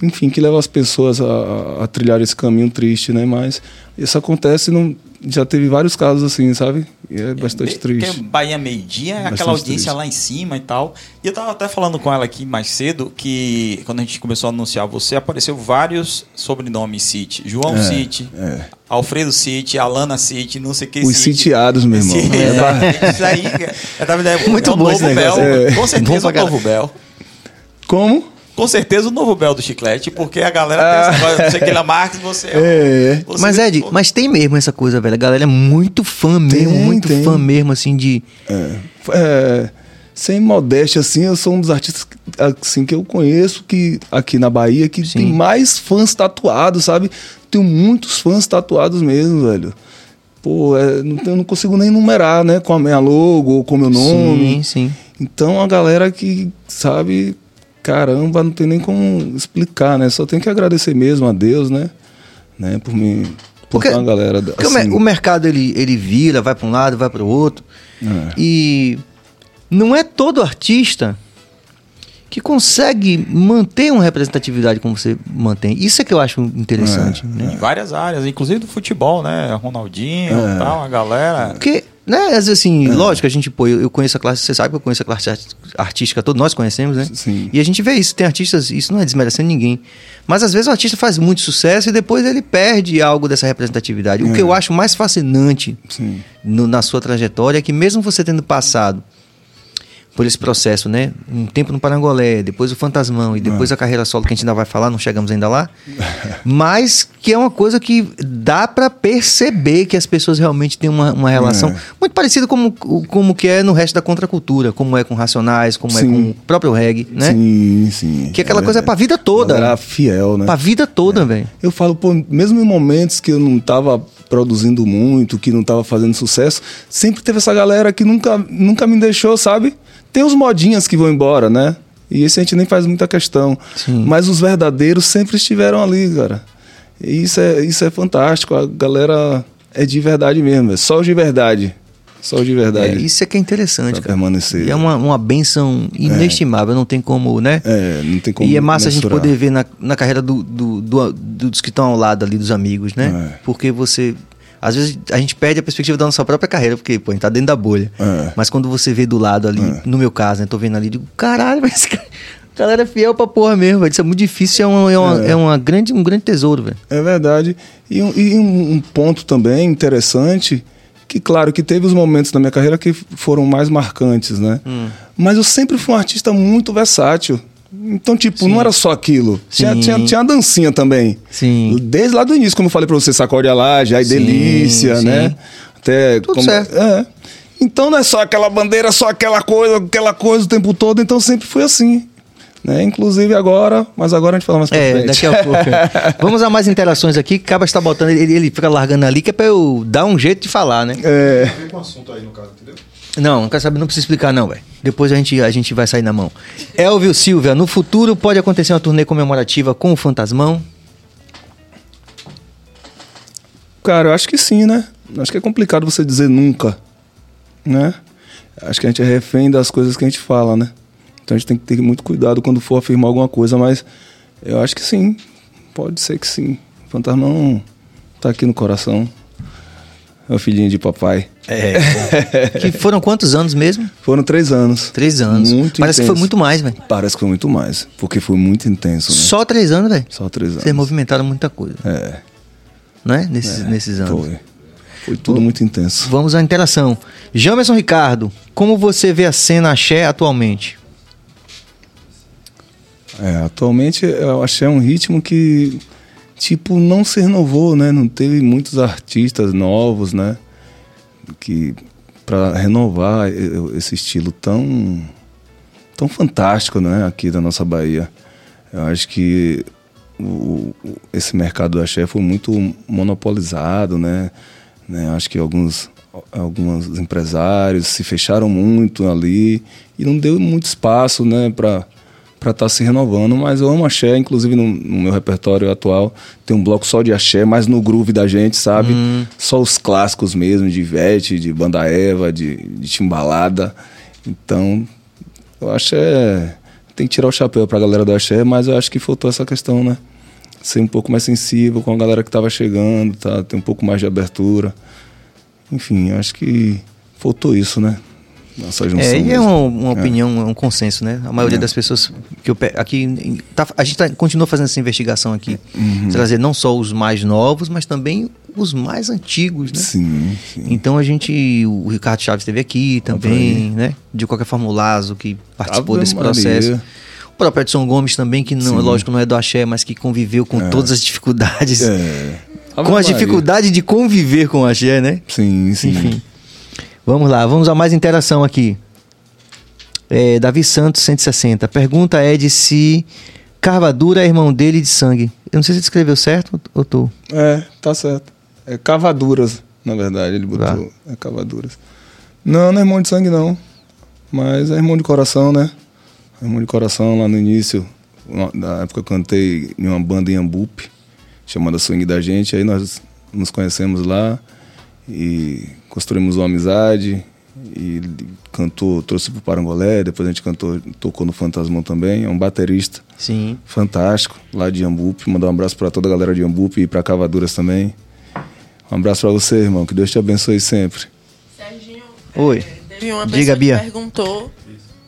enfim, que leva as pessoas a, a- trilhar esse caminho triste, né, mas isso acontece não já teve vários casos assim, sabe? É bastante Porque triste. Bahia Meio Dia é Bastante aquela audiência triste. lá em cima e tal. E eu tava até falando com ela aqui mais cedo que quando a gente começou a anunciar você, apareceu vários sobrenomes City. João É, City, é. Alfredo City, Alana City, não sei o que Os City. sitiados, meu irmão. Sim, É ba- é, isso aí, é, na verdade, Muito é o bom novo esse negócio. Bel. É. Com certeza pra o novo Bel. Como? Com certeza o novo Bel do chiclete, porque a galera tem essa coisa, você que é você é. É. você- Mas, Ed, mas tem mesmo essa coisa, velho. A galera é muito fã mesmo, Tem, muito tem. fã mesmo, assim, de. É, é, sem modéstia, assim, eu sou um dos artistas que, assim, que eu conheço que aqui na Bahia que Sim. tem mais fãs tatuados, sabe? Tenho muitos fãs tatuados mesmo, velho. Pô, é, não, eu não consigo nem numerar, né? Com a minha logo ou com o meu nome. Sim, sim. Então a galera que sabe, caramba, não tem nem como explicar, né? Só tem que agradecer mesmo a Deus, né? né? Por me por Porque- uma galera Porque o assim, o mercado ele, ele vira, vai para um lado, vai para o outro. É. E não é todo artista que consegue manter uma representatividade como você mantém. Isso é que eu acho interessante. né? Em várias áreas, inclusive do futebol, né? Ronaldinho É. tal, a galera. Porque, né, às vezes assim, lógico, a gente, pô, eu, eu conheço a classe, você sabe que eu conheço a classe art- artística toda, nós conhecemos, né? Sim. E a gente vê isso, tem artistas, isso não é desmerecendo ninguém. Mas às vezes o artista faz muito sucesso e depois ele perde algo dessa representatividade. O que eu acho mais fascinante no- na sua trajetória é que mesmo você tendo passado por esse processo, né? Um tempo no Parangolé, depois o Fantasmão e depois a carreira solo que a gente ainda vai falar, não chegamos ainda lá. mas que é uma coisa que dá pra perceber que as pessoas realmente têm uma, uma relação É. muito parecida como, como que é no resto da contracultura, como é com Racionais, como é Sim. com o próprio reggae, né? Sim, sim. Que aquela coisa é pra vida toda. Era fiel, né? Pra vida toda, velho. Eu falo, pô, mesmo em momentos que eu não tava produzindo muito, que não tava fazendo sucesso, sempre teve essa galera que nunca, nunca me deixou, sabe? Tem os modinhas que vão embora, né? E esse a gente nem faz muita questão. Sim. Mas os verdadeiros sempre estiveram ali, cara. E isso é, isso é fantástico. A galera é de verdade mesmo. É só os de verdade. Só os de É, verdade. isso é que é interessante, Pra cara. permanecer. E é uma, uma benção inestimável, não tem como, né? É, não tem como e é massa a gente mensurar. poder ver na, na carreira do, do- do- dos que estão ao lado ali, dos amigos, né? É. Porque você. Às vezes a gente perde a perspectiva da nossa própria carreira, porque, pô, a gente tá dentro da bolha. É. Mas quando você vê do lado ali, É. no meu caso, né? Tô vendo ali, digo, caralho, mas esse cara, a galera é fiel pra porra mesmo, velho. Isso é muito difícil, é, uma, é, uma- É. é uma grande, um grande tesouro, velho. É verdade. E, um, e um- um ponto também interessante, que claro que teve os momentos da minha carreira que foram mais marcantes, né? Hum. Mas eu sempre fui um artista muito versátil. Então, tipo, não era só aquilo. Tinha, Sim. tinha, tinha a dancinha também. Sim. Desde lá do início, como eu falei pra você, sacode a laje, ai Sim, delícia, sim. né? Até Tudo como- certo. É. Então não é só aquela bandeira, só aquela coisa, aquela coisa o tempo todo. Então sempre foi assim. Né? Inclusive agora, mas agora a gente fala mais pra É, frente. daqui a pouco. Vamos a mais interações aqui. que Acaba está botando, ele, ele fica largando ali, que é pra eu dar um jeito de falar, né? É. Vem com o assunto aí, no caso, entendeu? Não, não quero saber, não precisa explicar, não, velho. Depois a gente, a gente vai sair na mão. Elvio Silvia, no futuro pode acontecer uma turnê comemorativa com o Fantasmão? Cara, eu acho que sim, né? Acho que é complicado você dizer nunca, né? Acho que a gente é refém das coisas que a gente fala, né? Então a gente tem que ter muito cuidado quando for afirmar alguma coisa, mas eu acho que sim. Pode ser que sim. O fantasmão tá aqui no coração. É o filhinho de papai. É. que foram quantos anos mesmo? Foram três anos. Três anos. Muito Parece que foi intenso. muito mais, velho. Parece que foi muito mais, porque foi muito intenso, né? Só três anos, velho. Só três anos. Vocês movimentaram muita coisa, É, não é? Nesses, nesses anos. foi. Foi tudo muito intenso. Vamos à interação. Jamerson Ricardo, como você vê a cena axé atualmente? É, atualmente eu achei um ritmo que, tipo, não se renovou, né? Não teve muitos artistas novos, né? Que para renovar esse estilo tão tão fantástico, né? Aqui da nossa Bahia. Eu acho que o- esse mercado do axé foi muito monopolizado, né? né? Acho que alguns alguns empresários se fecharam muito ali e não deu muito espaço, né? Para para estar se renovando, mas eu amo axé, inclusive no, no meu repertório atual tem um bloco só de axé, mas no groove da gente, sabe? Só os clássicos mesmo, de Ivete, de Banda Eva, de, de Timbalada. Então, eu acho é tem que tirar o chapéu pra galera do axé, mas eu acho que faltou essa questão, né? Ser um pouco mais sensível com a galera que tava chegando, tá? Ter um pouco mais de abertura. Enfim, acho que faltou isso, né? Nossa junção. É, e é uma, uma opinião, é um consenso, né? A maioria É. das pessoas que eu pe- aqui tá- a gente tá, continua fazendo essa investigação aqui, Uhum. trazer não só os mais novos, mas também os mais antigos, né? Sim, sim. Então a gente, o Ricardo Chaves esteve aqui também, né? De qualquer forma o Lazo que participou Ave desse Maria. processo. O próprio Edson Gomes também, que não, Sim. lógico, não é do axé, mas que conviveu com todas as dificuldades. É. Com Ave as Maria. dificuldades de conviver com o axé, né? Sim, sim. Enfim. Vamos lá, vamos a mais interação aqui. É, Davi Santos, 160. A pergunta é de se Carvadura é irmão dele de sangue. Eu não sei se escreveu certo ou tô. É, tá certo. É cavaduras, na verdade, ele botou. Tá. É cavaduras. Não, não é irmão de sangue, não. Mas é irmão de coração, né? Irmão de coração lá no início. na- época eu cantei em uma banda em Ambupe, chamada Swing da Gente. Aí nós nos conhecemos lá e construímos uma amizade. E ele cantou, trouxe pro Parangolé, depois a gente cantou, tocou no Fantasmão também. É um baterista Sim. fantástico, lá de Ambupe. Mandar um abraço para toda a galera de Ambupe e para Cavaduras também. Um abraço para você, irmão. Que Deus te abençoe sempre. Serginho, Oi. é, teve uma Diga, Bia. que perguntou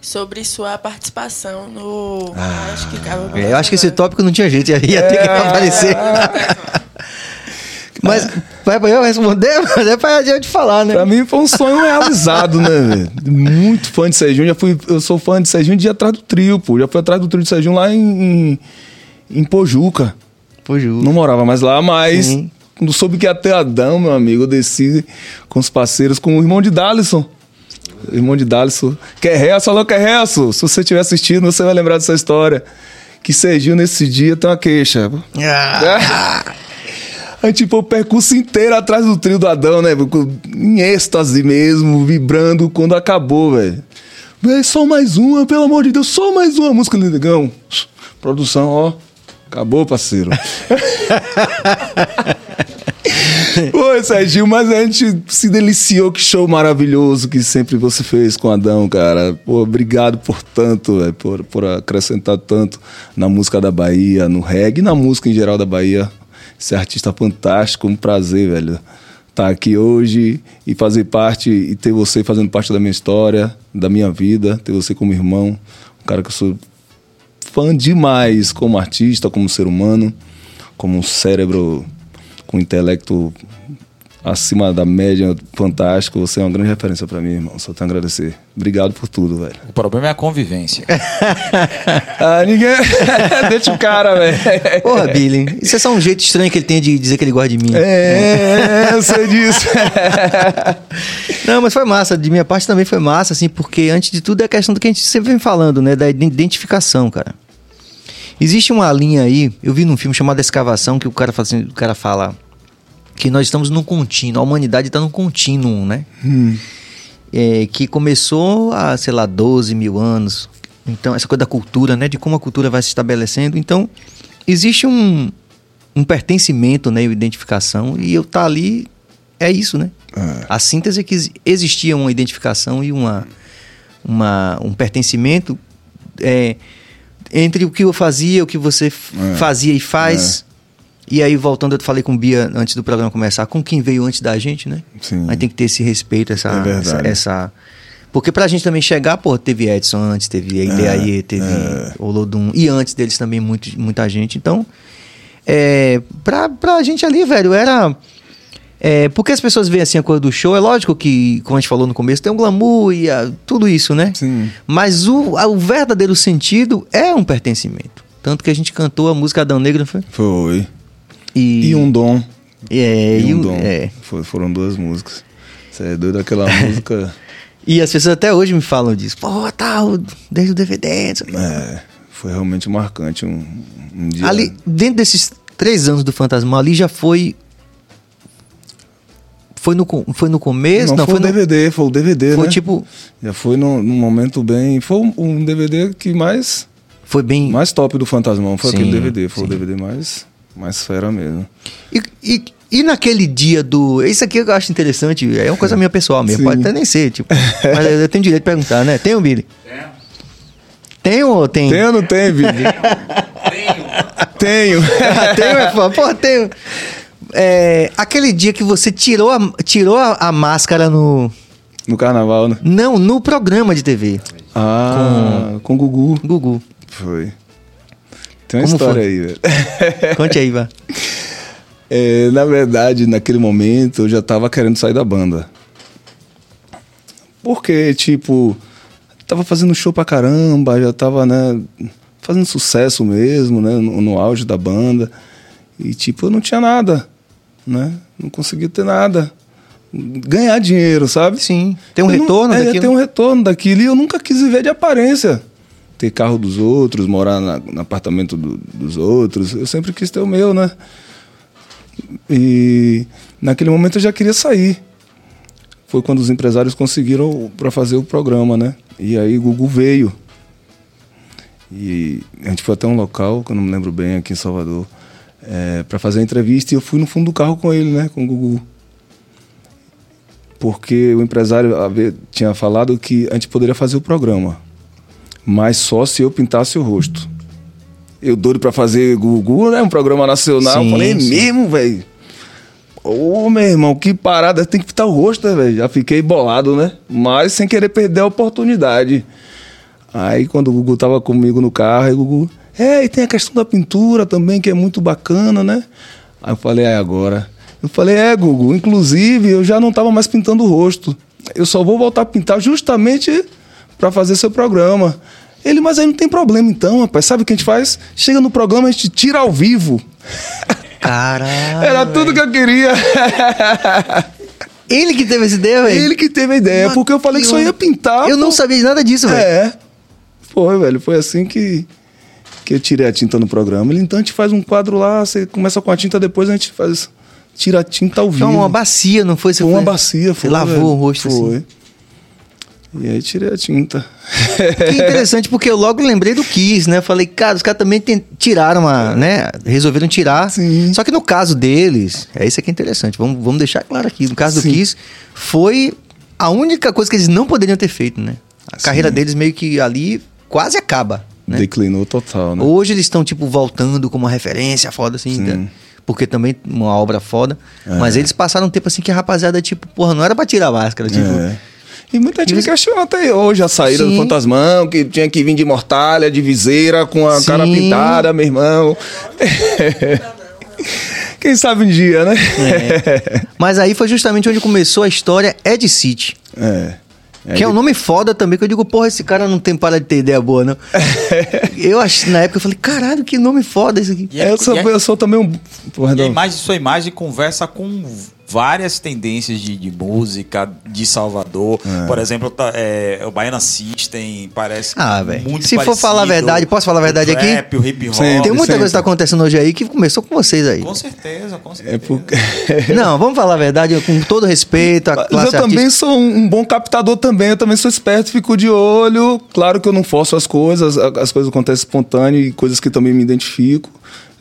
sobre sua participação no. acho que É, eu acho que esse tópico não tinha jeito, ia ia ter que aparecer. Mas vai pra eu responder, mas é pra gente falar, né? Pra mim foi um sonho realizado, né, velho? Muito fã de Serginho. Já fui, eu sou fã de Serginho de atrás do trio, pô. Já fui atrás do trio de Serginho lá em, em, em Pojuca. Pô, Ju. Não morava mais lá, mas Sim. quando soube que ia ter Adão, meu amigo, eu desci com os parceiros, com o irmão de Dalisson. O irmão de Dalisson. Quer reço? Alô, quer reço? Se você estiver assistindo, você vai lembrar dessa história. Que Serginho, nesse dia, tem uma queixa. Ah, Aí, tipo, o percurso inteiro atrás do trio do Adão, né? Em êxtase mesmo, vibrando quando acabou, velho. Só mais uma, pelo amor de Deus, só mais uma música, Negão. Produção, ó. Acabou, parceiro. Oi, Serginho, mas a gente se deliciou. Que show maravilhoso que sempre você fez com o Adão, cara. Pô, obrigado por tanto, véio, por, por acrescentar tanto na música da Bahia, no reggae e na música em geral da Bahia. Esse artista fantástico, um prazer, velho. Estar aqui hoje e fazer parte, e ter você fazendo parte da minha história, da minha vida, ter você como irmão, um cara que eu sou fã demais como artista, como ser humano, como um cérebro com intelecto acima da média, fantástico. Você é uma grande referência pra mim, irmão. Só tenho a agradecer. Obrigado por tudo, velho. O problema é a convivência. Ah, ninguém. Deixa o cara, velho. Porra, Billy. Isso é só um jeito estranho que ele tem de dizer que ele gosta de mim. É, eu sei disso. Não, mas foi massa. De minha parte também foi massa, assim, porque antes de tudo é a questão do que a gente sempre vem falando, né? Da identificação, cara. Existe uma linha aí, eu vi num filme chamado Escavação, que o cara fala, assim, o cara fala que nós estamos num contínuo, a humanidade está num contínuo, né? É, que começou há, sei lá, 12 mil anos. Então, essa coisa da cultura, né? De como a cultura vai se estabelecendo. Então, existe um, um pertencimento, né? Uma identificação. E eu tá ali, é isso, né? A síntese é que ex- existia uma identificação e uma, uma, um pertencimento é, entre o que eu fazia, o que você É. fazia e faz. E aí, voltando, eu falei com o Bia antes do programa começar, com quem veio antes da gente, né? Sim. Aí tem que ter esse respeito, essa. É essa, essa- Porque pra gente também chegar, pô, teve Edson antes, teve Ideaie, teve Olodum. E antes deles também muito, muita gente. Então, é, pra, pra gente ali, velho, era. É, porque as pessoas veem assim a coisa do show, é lógico que, como a gente falou no começo, tem um glamour e a- tudo isso, né? Sim. Mas o, a- o verdadeiro sentido é um pertencimento. Tanto que a gente cantou a música Adão Negro, não foi? Foi. E, E um dom. É, e e um dom. é. Foi- foram duas músicas. Você é doido aquela música. E as pessoas até hoje me falam disso. Pô, tal, desde o DVD. não. É, foi realmente marcante. Um, um dia. Ali, dentro desses três anos do Fantasma, ali já foi. Foi no, foi no começo? Não, foi, o no, DVD, foi o DVD, Foi né? tipo. Já foi num, num momento bem. Foi um, um DVD que mais. Foi bem. Mais top do Fantasmão. Foi Sim, aquele DVD. Foi sim. o DVD mais. Mais fera mesmo. E, e, e naquele dia do. Isso aqui eu acho interessante, é uma coisa minha pessoal mesmo, Sim. pode até nem ser, tipo. mas eu tenho direito de perguntar, né? Tem o Billy? Tem ou tem? Tem ou não tem, Vini? Tenho. tenho, é foda. Pô, tenho. É, aquele dia que você tirou a, tirou a, a máscara no. No carnaval, né? Não, no programa de TV. Ah, com o Gugu. Gugu. Foi. Tem uma Como história foi? aí, velho. Conte aí, vá. É, na verdade, naquele momento eu já tava querendo sair da banda. Porque, tipo, tava fazendo show pra caramba, já tava, né, fazendo sucesso mesmo, né, no, no auge da banda. E, tipo, eu não tinha nada, né? Não conseguia ter nada. Ganhar dinheiro, sabe? Sim. Tem um Eu não- retorno é, daquilo? Tem um retorno daquilo e eu nunca quis viver de aparência. Ter carro dos outros, morar na- no apartamento do- dos outros. Eu sempre quis ter o meu, né? E naquele momento eu já queria sair. foi quando os empresários conseguiram para fazer o programa, né? E aí o Gugu veio. E a gente foi até um local, que eu não me lembro bem, aqui em Salvador, é, para fazer a entrevista e eu fui no fundo do carro com ele, né? Com o Gugu. Porque o empresário tinha falado que a gente poderia fazer o programa, mas só se eu pintasse o rosto. Eu doido para fazer Gugu, né? Um programa nacional. Sim, eu falei, "É mesmo, velho? Ô, meu irmão, que parada, tem que pintar o rosto, né, velho? Já fiquei bolado, né? Mas sem querer perder a oportunidade. Aí quando o Gugu tava comigo no carro, aí o Gugu, é, e tem a questão da pintura também, que é muito bacana, né? Aí eu falei, é agora. Eu falei, é, Gugu, inclusive eu já não tava mais pintando o rosto. Eu só vou voltar a pintar justamente para fazer seu programa. Ele, mas aí não tem problema então, rapaz. Sabe o que a gente faz? Chega no programa, a gente tira ao vivo. Caralho. Era tudo que eu queria. Ele que teve essa ideia, velho? Ele que teve a ideia, Mas porque eu falei que só ia pintar. Eu não pô. sabia de nada disso, velho. É. Foi, velho. Foi assim que, que eu tirei a tinta no programa. Ele, então a gente faz um quadro lá, você começa com a tinta, depois a gente faz. Tira a tinta ao vivo. Foi uma bacia, não foi? Você Foi uma foi- bacia, Você foi. lavou velho. o rosto Foi. assim. E aí tirei a tinta. Que interessante, porque eu logo lembrei do Kiss, né? Falei, cara, os caras também tem- tiraram a, né? Resolveram tirar. Sim. Só que no caso deles, é isso que é interessante. Vamos, vamos deixar claro aqui. No caso Sim. do Kiss, foi a única coisa que eles não poderiam ter feito, né? A Sim. carreira deles meio que ali quase acaba, né? Declinou total, né? Hoje eles estão, tipo, voltando como uma referência foda, assim, Sim. né? porque também uma obra foda. É. Mas eles passaram um tempo assim que a rapaziada, tipo, porra, não era pra tirar a máscara, tipo. É. E muita gente E me você- questiona até hoje a saída Sim. do Fantasmão, que tinha que vir de mortalha, de viseira, com a Sim. cara pintada, meu irmão. Quem sabe um dia, né? Mas aí foi justamente onde começou a história Ed City. É. É, Que é um nome foda também, que eu digo, porra, esse cara não tem para de ter ideia boa, não. eu acho, na época, eu falei, caralho, que nome foda isso aqui. E é- eu, sou, e é- eu sou também um. Pô, E a Renan, imagem, sua imagem conversa com várias tendências de, de música de Salvador. É. Por exemplo, tá, é, o Baiana System parece Ah, velho. muito Se for parecido. falar a verdade, posso falar a verdade o aqui? Rap, o hip hop. Sempre. Tem muita sempre. coisa que tá acontecendo hoje aí que começou com vocês aí. Com certeza, com certeza. É porque. Não, vamos falar a verdade, com todo respeito à Mas classe eu também artística. sou um, bom captador também, eu também sou esperto, fico de olho. Claro que eu não forço as coisas, as coisas acontecem espontâneo e coisas que também me identifico.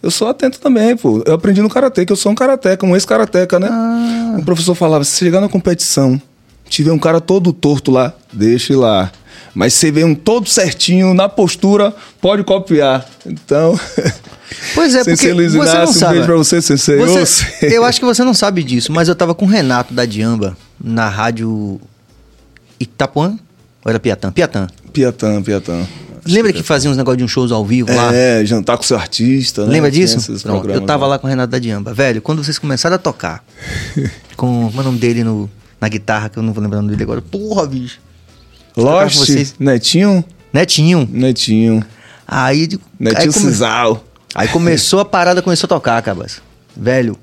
Eu sou atento também, pô. Eu aprendi no karatê, que eu sou um karateca, um ex-karateca, né? Ah. O professor falava: se chegar na competição, tiver um cara todo torto lá, deixe lá. Mas se vê um todo certinho na postura, pode copiar. Então. Pois é, porque Luiz você não Inácio, um sabe. beijo pra você, Sensei. Você- eu acho que você não sabe disso, mas eu tava com o Renato da Diamba na rádio Itapuã? Ou era Piatã? Piatã. Piatã, Piatã. Lembra que fazia uns negócios de uns shows ao vivo lá? É, jantar com seu artista, né? Lembra disso? Pronto, eu tava lá com o Renato da Diamba. Velho, quando vocês começaram a tocar, com é o nome dele no, na guitarra, que eu não vou lembrar o nome dele agora. Porra, bicho. Lost, vocês. Netinho, Netinho. Netinho, Aí, aí, Netinho come- Cisal. aí começou a parada, começou a tocar, cabas. Velho,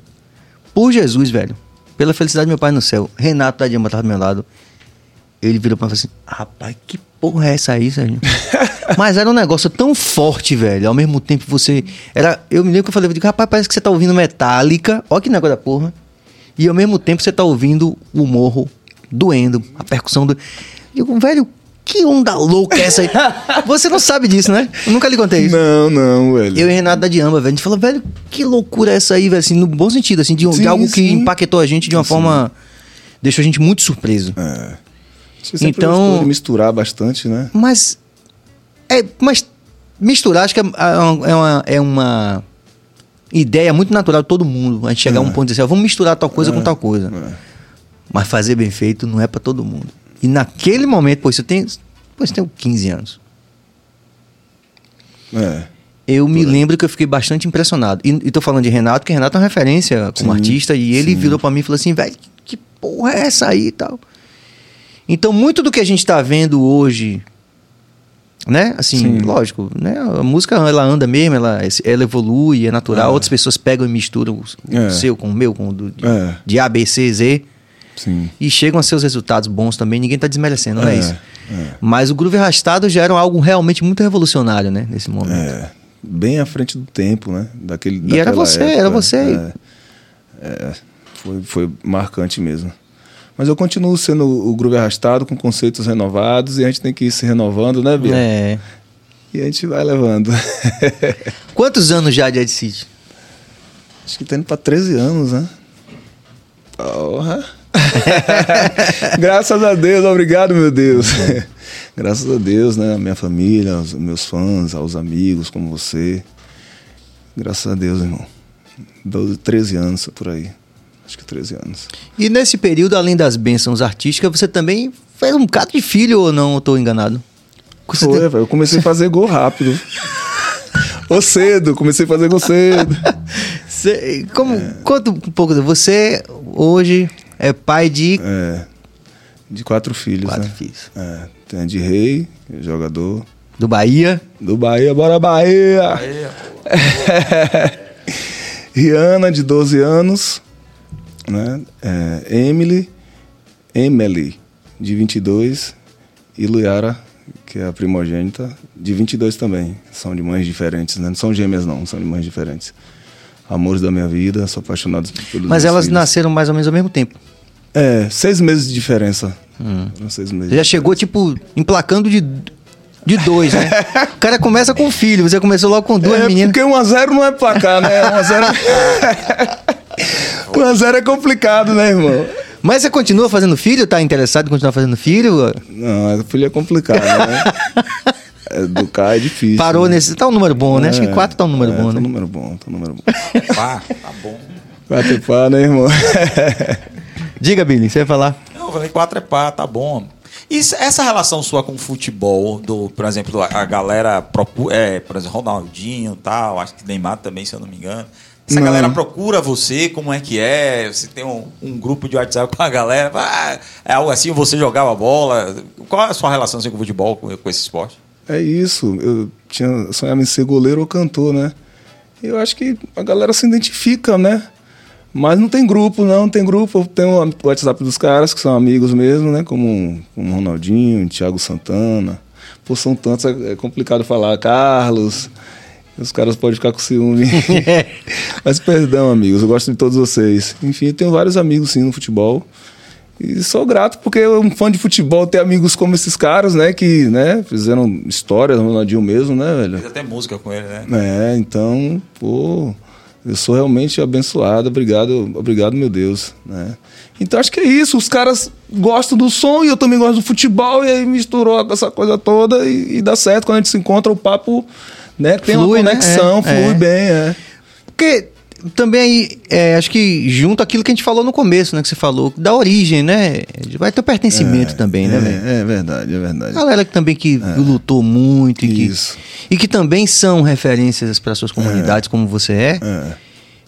por Jesus, velho. Pela felicidade do meu pai no céu. Renato da Diamba tava do meu lado. Ele virou pra mim e falou assim: Rapaz, que porra é essa aí, Sérgio? Mas era um negócio tão forte, velho. Ao mesmo tempo você. Era, eu me lembro que eu falei, eu digo, rapaz, parece que você tá ouvindo Metallica. Olha que negócio da porra. E ao mesmo tempo você tá ouvindo o morro doendo, a percussão do. Eu digo, velho, que onda louca é essa aí? você não sabe disso, né? Eu nunca lhe contei isso. Não, não, velho. Eu e Renato da Diamba, velho. A gente falou, velho, que loucura é essa aí, velho? Assim, no bom sentido, assim, de, um- de Sim, algo que sim. empaquetou a gente de uma forma. Deixou a gente muito surpreso. É. Você sempre Então- misturar bastante, né? Mas. É, mas misturar, acho que é, é uma, é uma- é ideia muito natural de todo mundo. A gente chegar a um ponto de dizer, assim, vamos misturar tal coisa com tal coisa. É. Mas fazer bem feito não é pra todo mundo. E naquele momento, pô, você tem. Pô, você tem 15 anos. É. Eu me lembro que eu fiquei bastante impressionado. E, e tô falando de Renato, que Renato é uma referência como Sim, artista, e ele virou pra mim e falou assim, velho, que porra é essa aí e tal. Então, muito do que a gente tá vendo hoje, né? Assim, Sim. lógico, né? A música, ela anda mesmo, ela, ela evolui, é natural. É. Outras pessoas pegam e misturam o É. seu com o meu, com o do, de, É. de A, B, C, Z. Sim. E chegam a seus resultados bons também, ninguém tá desmerecendo, não é, É, isso. é. Mas o groove arrastado já era algo realmente muito revolucionário, né? Nesse momento. É. Bem à frente do tempo, né? Daquele, E era você, época. era você. Foi, foi marcante mesmo. Mas eu continuo sendo o Groove Arrastado, com conceitos renovados, e a gente tem que ir se renovando, né, Bia? É. E a gente vai levando. Quantos anos já de Ed City? Acho que tá indo pra 13 anos, né? Porra! Graças a Deus, obrigado, meu Deus. Graças a Deus, né? A minha família, aos meus fãs, aos amigos como você. Graças a Deus, irmão. 12, 13 anos por aí. Acho que 13 anos. E nesse período, além das bênçãos artísticas, você também fez um bocado de filho ou não? Eu tô enganado? Você Foi, tem- velho. Eu comecei a fazer gol rápido. Ou cedo, comecei a fazer gol cedo. Você- como, Conta um pouco. Você hoje é pai de É. De quatro filhos, quatro né? filhos. É. Tem de rei, jogador. Do Bahia. Do Bahia, bora Bahia! Rihanna, de 12 anos. Né? É, Emily, Emily, de 22. E Luiara, que é a primogênita, de 22 também. São de mães diferentes, né? Não são gêmeas, não. São de mães diferentes. Amores da minha vida, sou apaixonado pelos Mas elas filhos. nasceram mais ou menos ao mesmo tempo. É, seis meses de diferença. Hum. Foram Seis meses. Já chegou, tipo, emplacando de, de dois, né? o cara começa com um filho, você começou logo com duas é, meninas. porque 1x0 não é placar, né? 1x0 1x0 é complicado, né, irmão? Mas você continua fazendo filho? Tá interessado em continuar fazendo filho? Não, a filha é complicado, né? Educar é difícil. Parou né? nesse. Tá um número bom, né? Acho que É, quatro tá um número é, bom, Tá né? um número bom, tá um número bom. Pá, tá bom. Quatro pá, né, irmão? Diga, Billy, você vai falar. Não, eu falei quatro é pá, tá bom. E essa relação sua com o futebol, do, por exemplo, a, a galera é, por exemplo, Ronaldinho e tal, acho que Neymar também, se eu não me engano. Essa Não. galera procura você, como é que é? Você tem um, um grupo de WhatsApp com a galera, ah, é algo assim, você jogava bola. Qual é a sua relação assim, com o futebol, com, com esse esporte? É isso. Eu tinha sonhava em ser goleiro ou cantor, né? Eu acho que a galera se identifica, né? Mas não tem grupo, não, não tem grupo. Tem o WhatsApp dos caras, que são amigos mesmo, né? Como, como o Ronaldinho, Thiago Santana. Pô, são tantos, é é complicado falar. Carlos. Os caras podem ficar com ciúme. Mas perdão, amigos, eu gosto de todos vocês. Enfim, eu tenho vários amigos, sim, no futebol. E sou grato porque eu um fã de futebol ter amigos como esses caras, né? Que né, fizeram história, Ronaldinho mesmo, né, velho? Fez até música com ele, né? É, então, pô, eu sou realmente abençoado, obrigado, obrigado, meu Deus, né? Então acho que é isso, os caras gostam do som e eu também gosto do futebol, e aí misturou essa coisa toda e, e dá certo quando a gente se encontra, o papo, né, tem Flui, uma né? conexão, É, flui é. bem, é. Porque também aí, é, acho que junto aquilo que a gente falou no começo, né? Que você falou, da origem, né? Vai ter o pertencimento também, né? É, é verdade, é verdade. Galera que também que lutou muito e que, Isso. e que também são referências para suas comunidades, como você é, É,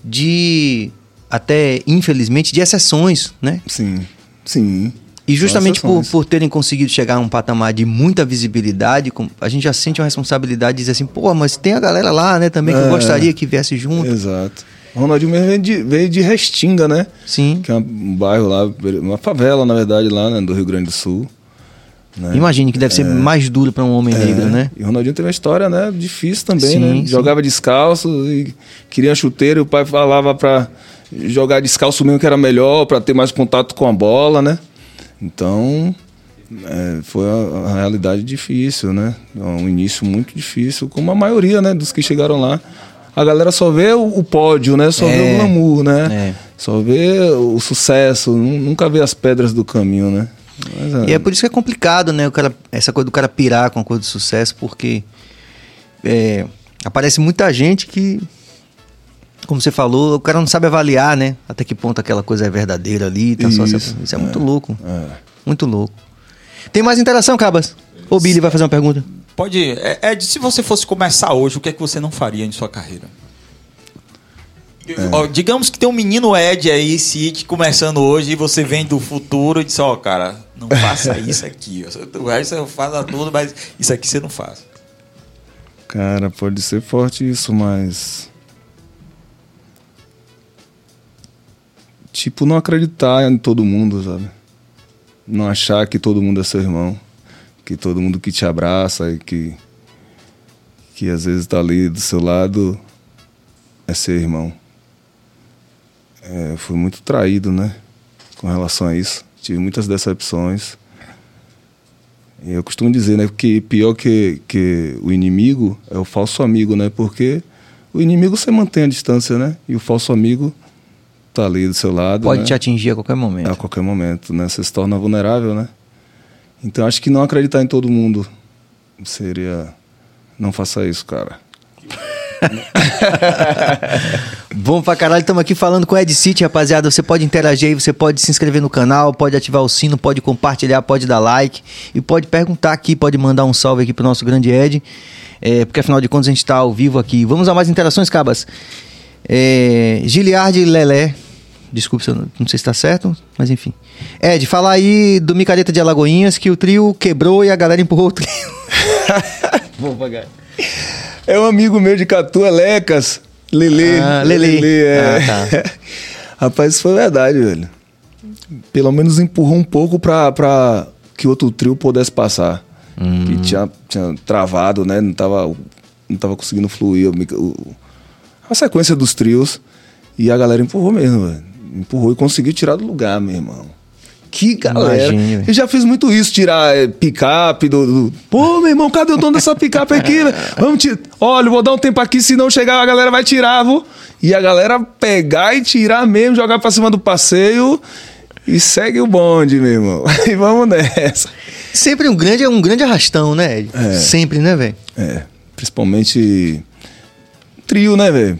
de até, infelizmente, de exceções, né? sim, sim. E justamente por, por terem conseguido chegar a um patamar de muita visibilidade, a gente já sente uma responsabilidade de dizer assim, pô, mas tem a galera lá, né, também que eu É. gostaria que viesse junto. Exato. O Ronaldinho mesmo veio de, veio de Restinga, né? Sim. Que é um bairro lá, uma favela, na verdade, lá né, do Rio Grande do Sul. né? Imagine que deve ser mais duro para um homem negro, É, né? E o Ronaldinho teve uma história, né? Difícil também, Sim, né? sim. Jogava descalço e queria chuteiro. E o pai falava pra jogar descalço mesmo que era melhor, pra ter mais contato com a bola, né? Então, é, foi uma, uma realidade difícil, né? Um início muito difícil, como a maioria, né? Dos que chegaram lá. A galera só vê o, o pódio, né? Só vê É. o glamour, né? É. Só vê o sucesso, nu- nunca vê as pedras do caminho, né? Mas, E é por isso que é complicado, né? O cara, essa coisa do cara pirar com a coisa de sucesso, porque é, aparece muita gente que, como você falou, o cara não sabe avaliar, né? Até que ponto aquela coisa é verdadeira ali. Tá só, Isso, isso é muito louco. é. Muito louco. Tem mais interação, Cabas? Ô, Billy vai fazer uma pergunta. Pode. É, Ed, se você fosse começar hoje, o que é que você não faria em sua carreira? Ó, digamos que tem um menino Ed aí, Cid, começando hoje, e você vem do futuro e diz, ó, cara, não faça isso aqui. O resto você faz tudo, mas isso aqui você não faz. Cara, pode ser forte isso, mas. Tipo, não acreditar em todo mundo, sabe? Não achar que todo mundo é seu irmão. Que todo mundo que te abraça e que. que às vezes tá ali do seu lado é seu irmão. É, fui muito traído, né? Com relação a isso. tive muitas decepções. E eu costumo dizer, né, que pior que, que o inimigo é o falso amigo, né? Porque o inimigo você mantém a distância, né? E o falso amigo tá ali do seu lado. Pode né? te atingir a qualquer momento. A qualquer momento, né? Você se torna vulnerável, né? Então acho que não acreditar em todo mundo seria. Não faça isso, cara. Bom pra caralho, estamos aqui falando com o Ed City, rapaziada. Você pode interagir aí, você pode se inscrever no canal, pode ativar o sino, pode compartilhar, pode dar like e pode perguntar aqui, pode mandar um salve aqui pro nosso grande Ed. É, porque afinal de contas a gente tá ao vivo aqui. Vamos a mais interações, Cabas. É, Giliard Lelé. Desculpe se eu não, não sei se tá certo, mas enfim. Ed, fala aí do Micareta de Alagoinhas que o trio quebrou e a galera empurrou o trio. Vou pagar. É um amigo meu de Catu, Lecas. Lele. Ah, Lele. é. Ah, tá. Rapaz, isso foi verdade, velho. Pelo menos empurrou um pouco pra, pra que outro trio pudesse passar. Hum. Que tinha, tinha travado, né? Não tava, não tava conseguindo fluir o mic- a sequência dos trios. E a galera empurrou mesmo, velho. Empurrou e conseguiu tirar do lugar, meu irmão. Que galera. Imagine, velho. Eu já fiz muito isso, tirar é, picape do, do- Pô, meu irmão, cadê o dono dessa picape aqui? Vamos tirar. Olha, vou dar um tempo aqui, se não chegar a galera vai tirar, viu? E a galera pegar e tirar mesmo, jogar pra cima do passeio e segue o bonde, meu irmão. E vamos nessa. Sempre um grande, um grande arrastão, né, Ed? É. Sempre, né, velho? É, principalmente trio, né, velho?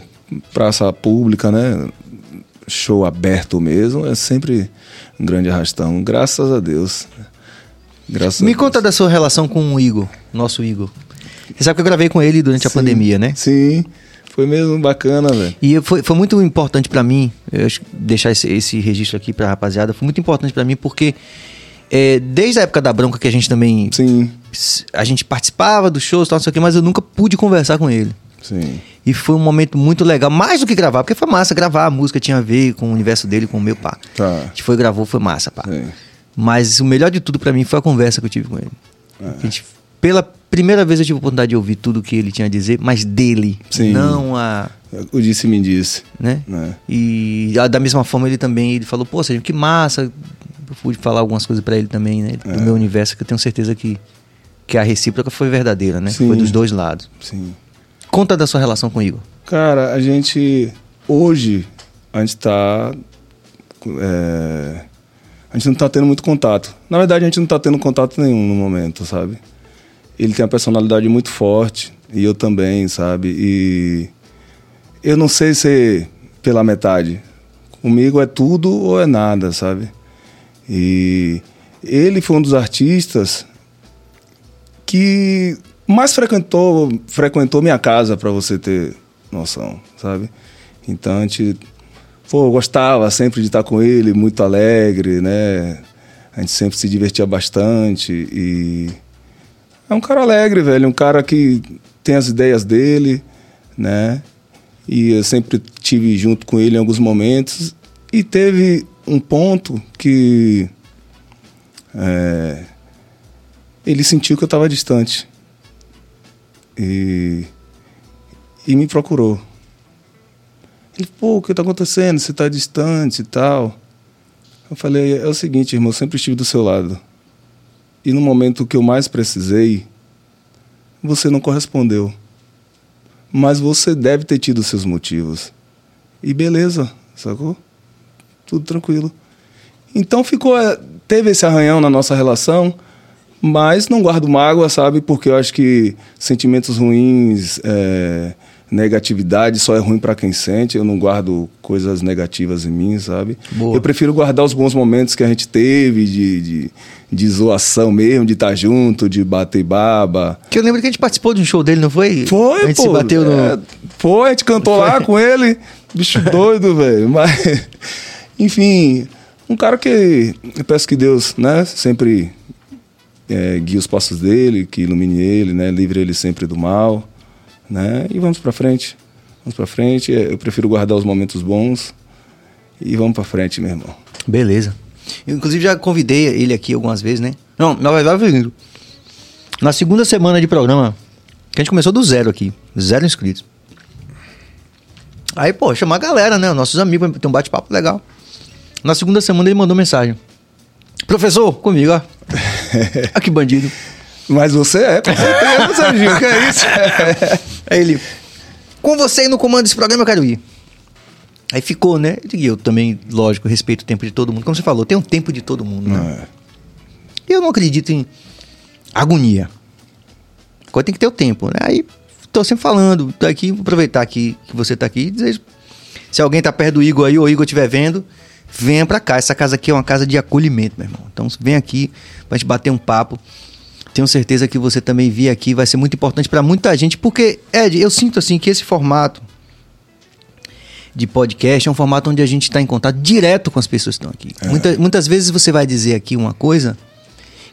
Praça pública, né? Show aberto mesmo, é sempre um grande arrastão. Graças a Deus. Graças Me a conta da sua relação com o Igor, nosso Igor. Você sabe que eu gravei com ele durante a Sim, pandemia, né? Sim, foi mesmo bacana, velho. E foi, foi muito importante pra mim, eu acho deixar esse, esse registro aqui pra rapaziada, foi muito importante pra mim porque é, desde a época da bronca que a gente também. Sim, A gente participava dos shows e tal, não sei o quê, mas eu nunca pude conversar com ele. Sim. E foi um momento muito legal, mais do que gravar, porque foi massa gravar, a música tinha a ver com o universo dele, com o meu pá. Tá. A gente foi gravou, foi massa, pá. Sim. Mas o melhor de tudo pra mim foi a conversa que eu tive com ele. A gente- pela primeira vez eu tive a oportunidade de ouvir tudo que ele tinha a dizer, mas dele, Sim. não a, O disse me disse. né? né? E da mesma forma ele também ele falou, pô, Sérgio, que massa. Eu pude falar algumas coisas pra ele também, né? Do É. meu universo, que eu tenho certeza que que a recíproca foi verdadeira, né? Sim. Foi dos dois lados. Sim. Conta da sua relação com o Igor. Cara, a gente. Hoje, a gente tá. é, a gente não tá tendo muito contato. Na verdade, a gente não tá tendo contato nenhum no momento, sabe? Ele tem uma personalidade muito forte, e eu também, sabe? E. Eu não sei ser pela metade. Comigo é tudo ou é nada, sabe? E ele foi um dos artistas que mais frequentou, frequentou minha casa, para você ter noção, sabe? Então a gente, pô, gostava sempre de estar com ele, muito alegre, né? A gente sempre se divertia bastante e é um cara alegre, velho, um cara que tem as ideias dele, né? E eu sempre tive junto com ele em alguns momentos e teve um ponto que é, ele sentiu que eu estava distante e, e me procurou. Ele, pô, o que está acontecendo? Você está distante e tal. Eu falei, é o seguinte, irmão, eu sempre estive do seu lado. E no momento que eu mais precisei, você não correspondeu. Mas você deve ter tido seus motivos. E beleza, sacou? Tudo tranquilo. Então ficou, eh, teve esse arranhão na nossa relação, mas não guardo mágoa, sabe? Porque eu acho que sentimentos ruins, eh, negatividade só é ruim para quem sente. Eu não guardo coisas negativas em mim, sabe? Boa. Eu prefiro guardar os bons momentos que a gente teve de, de, de zoação mesmo, de estar junto, de bater baba. Que eu lembro que a gente participou de um show dele, não foi? Foi, A gente pô. se bateu no. É, foi, a gente cantou lá com ele. Bicho doido, velho. Mas, enfim, um cara que eu peço que Deus, né, sempre é, guie os passos dele, que ilumine ele, né, livre ele sempre do mal, né, e vamos pra frente. Vamos pra frente. Eu prefiro guardar os momentos bons e vamos pra frente, meu irmão. Beleza. Eu, inclusive, já convidei ele aqui algumas vezes, né? Não, na verdade. Na segunda semana de programa, que a gente começou do zero aqui, zero inscritos. Aí, pô, chamar a galera, né? Nossos amigos, ter um bate-papo legal. Na segunda semana ele mandou mensagem. Professor, comigo, ó. Ah, que bandido. Mas você é, com certeza, Serginho, que é isso? Aí ele, com você aí no comando desse programa eu quero ir. Aí ficou, né? E eu também, lógico, respeito o tempo de todo mundo. Como você falou, tem um tempo de todo mundo, né? É. Eu não acredito em agonia. Agora tem que ter o tempo, né? Aí tô sempre falando, tô aqui, vou aproveitar aqui que você tá aqui e dizer. Se alguém tá perto do Igor aí, ou o Igor estiver vendo, venha pra cá. Essa casa aqui é uma casa de acolhimento, meu irmão. Então vem aqui pra gente bater um papo. Tenho certeza que você também vir aqui vai ser muito importante pra muita gente, porque, Ed, eu sinto assim que esse formato de podcast é um formato onde a gente está em contato direto com as pessoas que estão aqui. Muita- muitas vezes você vai dizer aqui uma coisa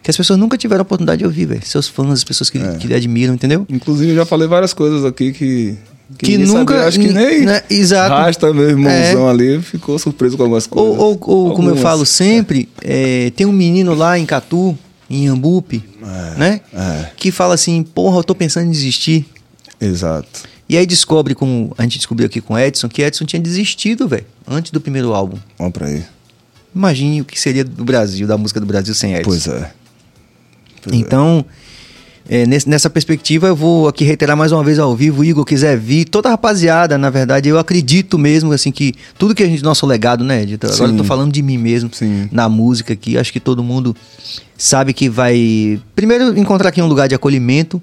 que as pessoas nunca tiveram a oportunidade de ouvir, velho. Seus fãs, as pessoas que, que lhe admiram, entendeu? Inclusive, eu já falei várias coisas aqui que. Que ninguém nunca- sabia. Acho que nem. né, exato. Rasta, meu irmãozão ali, ficou surpreso com algumas coisas. Ou, ou- ou, como eu falo sempre, é, tem um menino lá em Catu, em Ambupe, né? é. Que fala assim, porra, eu tô pensando em desistir. Exato. E aí descobre, como a gente descobriu aqui com o Edson, que Edson tinha desistido, velho, antes do primeiro álbum. Vamos pra aí. Imagine o que seria do Brasil, da música do Brasil sem Edson. Pois é. Pois é. Então, é, nesse- nessa perspectiva, eu vou aqui reiterar mais uma vez ao vivo. Igor quiser vir, toda a rapaziada, na verdade, eu acredito mesmo, assim, que tudo que a gente, nosso legado, né, Edito? Agora eu tô falando de mim mesmo, Sim. na música aqui. Acho que todo mundo sabe que vai, primeiro, encontrar aqui um lugar de acolhimento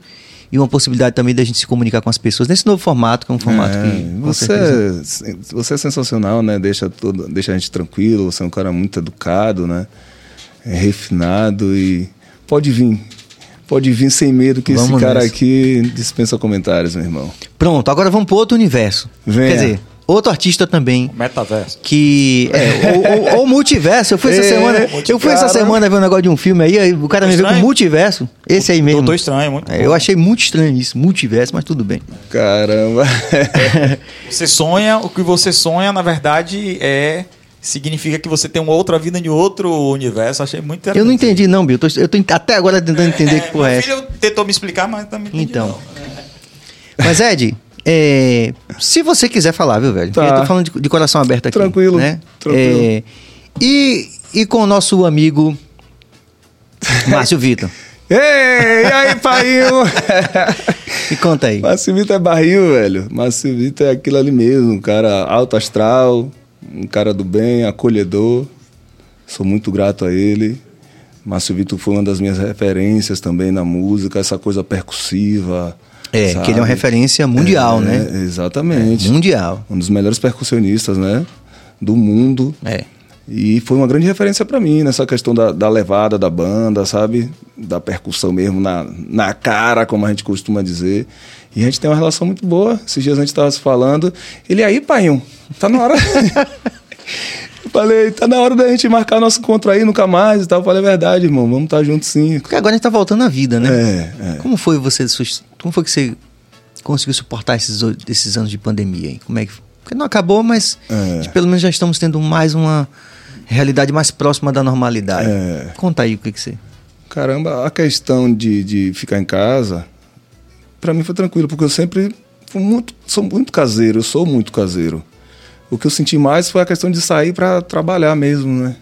e uma possibilidade também da gente se comunicar com as pessoas nesse novo formato, que é um formato É, que, você, certeza... é, você é sensacional, né? Deixa, todo, deixa a gente tranquilo. Você é um cara muito educado, né? É refinado e pode vir. Pode vir sem medo, que Vamos esse cara nessa. aqui dispensa comentários, meu irmão. Pronto, agora vamos para outro universo. Venha. Quer dizer, outro artista também Metaverso. que é ou, ou- ou multiverso. Eu fui essa É, semana, eu fui essa semana ver um negócio de um filme aí, aí o cara me veio com multiverso. Esse aí mesmo. Doutor Estranho, muito É, eu achei muito estranho isso, multiverso, mas tudo bem. Caramba. Você sonha, o que você sonha, na verdade, é. Significa que você tem uma outra vida em outro universo. Achei muito interessante. Eu não entendi não, Bill. Eu tô, eu tô até agora tentando entender que porra é Meu filho tentou me explicar, mas também entendi Então. não. Mas Ed, é, se você quiser falar, viu, velho? Tá. Eu tô falando de, de coração aberto aqui. Tranquilo, Né? tranquilo. É, e, e com o nosso amigo Márcio Vitor. Ei, e aí, painho? Me conta aí. Márcio Vitor é barril, velho. Márcio Vitor é aquilo ali mesmo, um cara alto astral, um cara do bem, acolhedor. Sou muito grato a ele. Márcio Vitor foi uma das minhas referências também na música, essa coisa percussiva. É, sabe? que ele é uma referência mundial, É, né? Exatamente. Mundial. Um dos melhores percussionistas, né? Do mundo. É. E foi uma grande referência pra mim nessa questão da, da levada da banda, sabe? Da percussão mesmo na, na cara, como a gente costuma dizer. E a gente tem uma relação muito boa. Esses dias a gente tava se falando. Ele aí, pai, tá na hora. Eu falei, tá na hora da gente marcar nosso encontro aí, nunca mais e tal. Eu falei, é verdade, irmão, vamos estar juntos sim. Porque agora a gente tá voltando à vida, né? É, é. Como foi você, como foi que você conseguiu suportar esses, esses anos de pandemia aí? Como é que Porque não acabou, mas É. pelo menos já estamos tendo mais uma realidade mais próxima da normalidade. É. Conta aí o que que você... Caramba, a questão de, de ficar em casa, pra mim foi tranquilo, porque eu sempre fui muito, sou muito caseiro, eu sou muito caseiro. O que eu senti mais foi a questão de sair para trabalhar mesmo, né?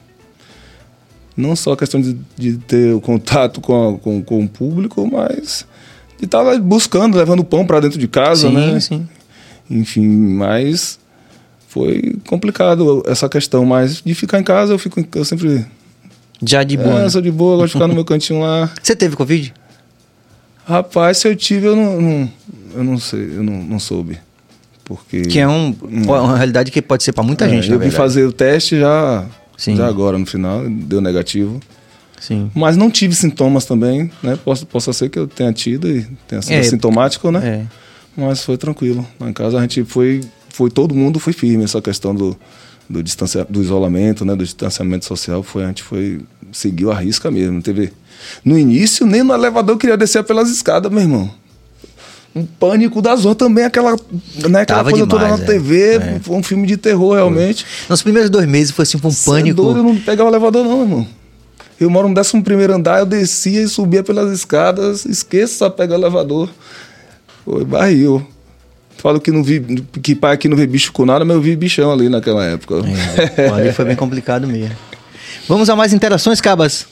Não só a questão de, de ter o contato com, a- com, com o público, mas de estar buscando, levando pão para dentro de casa, sim, né? sim. Enfim, mas foi complicado essa questão, mas de ficar em casa eu fico, eu sempre Já de boa. é, né? sou de boa, gosto de ficar no meu cantinho lá. Você teve Covid? Rapaz, se eu tive, eu não, não- eu não sei, eu não, não soube. Porque. Que é um, uma realidade que pode ser pra muita É, gente, Eu vim fazer o teste já, Sim. já agora no final, deu negativo. Sim. Mas não tive sintomas também, né? Posso, possa ser que eu tenha tido e tenha sido É, sintomático, né? É. Mas foi tranquilo. Lá em casa a gente foi, foi todo mundo foi firme essa questão do, do, distancia, do isolamento, né? Do distanciamento social. Foi, a gente foi, seguiu a risca mesmo. Teve, no início, nem no elevador eu queria descer pelas escadas, meu irmão. Um pânico da zorra também, aquela, né, aquela Tava coisa toda demais, na é. TV. É. Foi um filme de terror, realmente. Nos primeiros dois meses foi assim, foi um Cê é pânico. doido, eu não pegava o elevador, não, irmão. Eu moro no 11 primeiro andar, eu descia e subia pelas escadas, esqueça pegar o elevador. Foi barril. Falo que não vi, que pai aqui não vê bicho com nada, mas eu vi bichão ali naquela época. É, ali foi bem complicado mesmo. Vamos a mais interações, Cabas?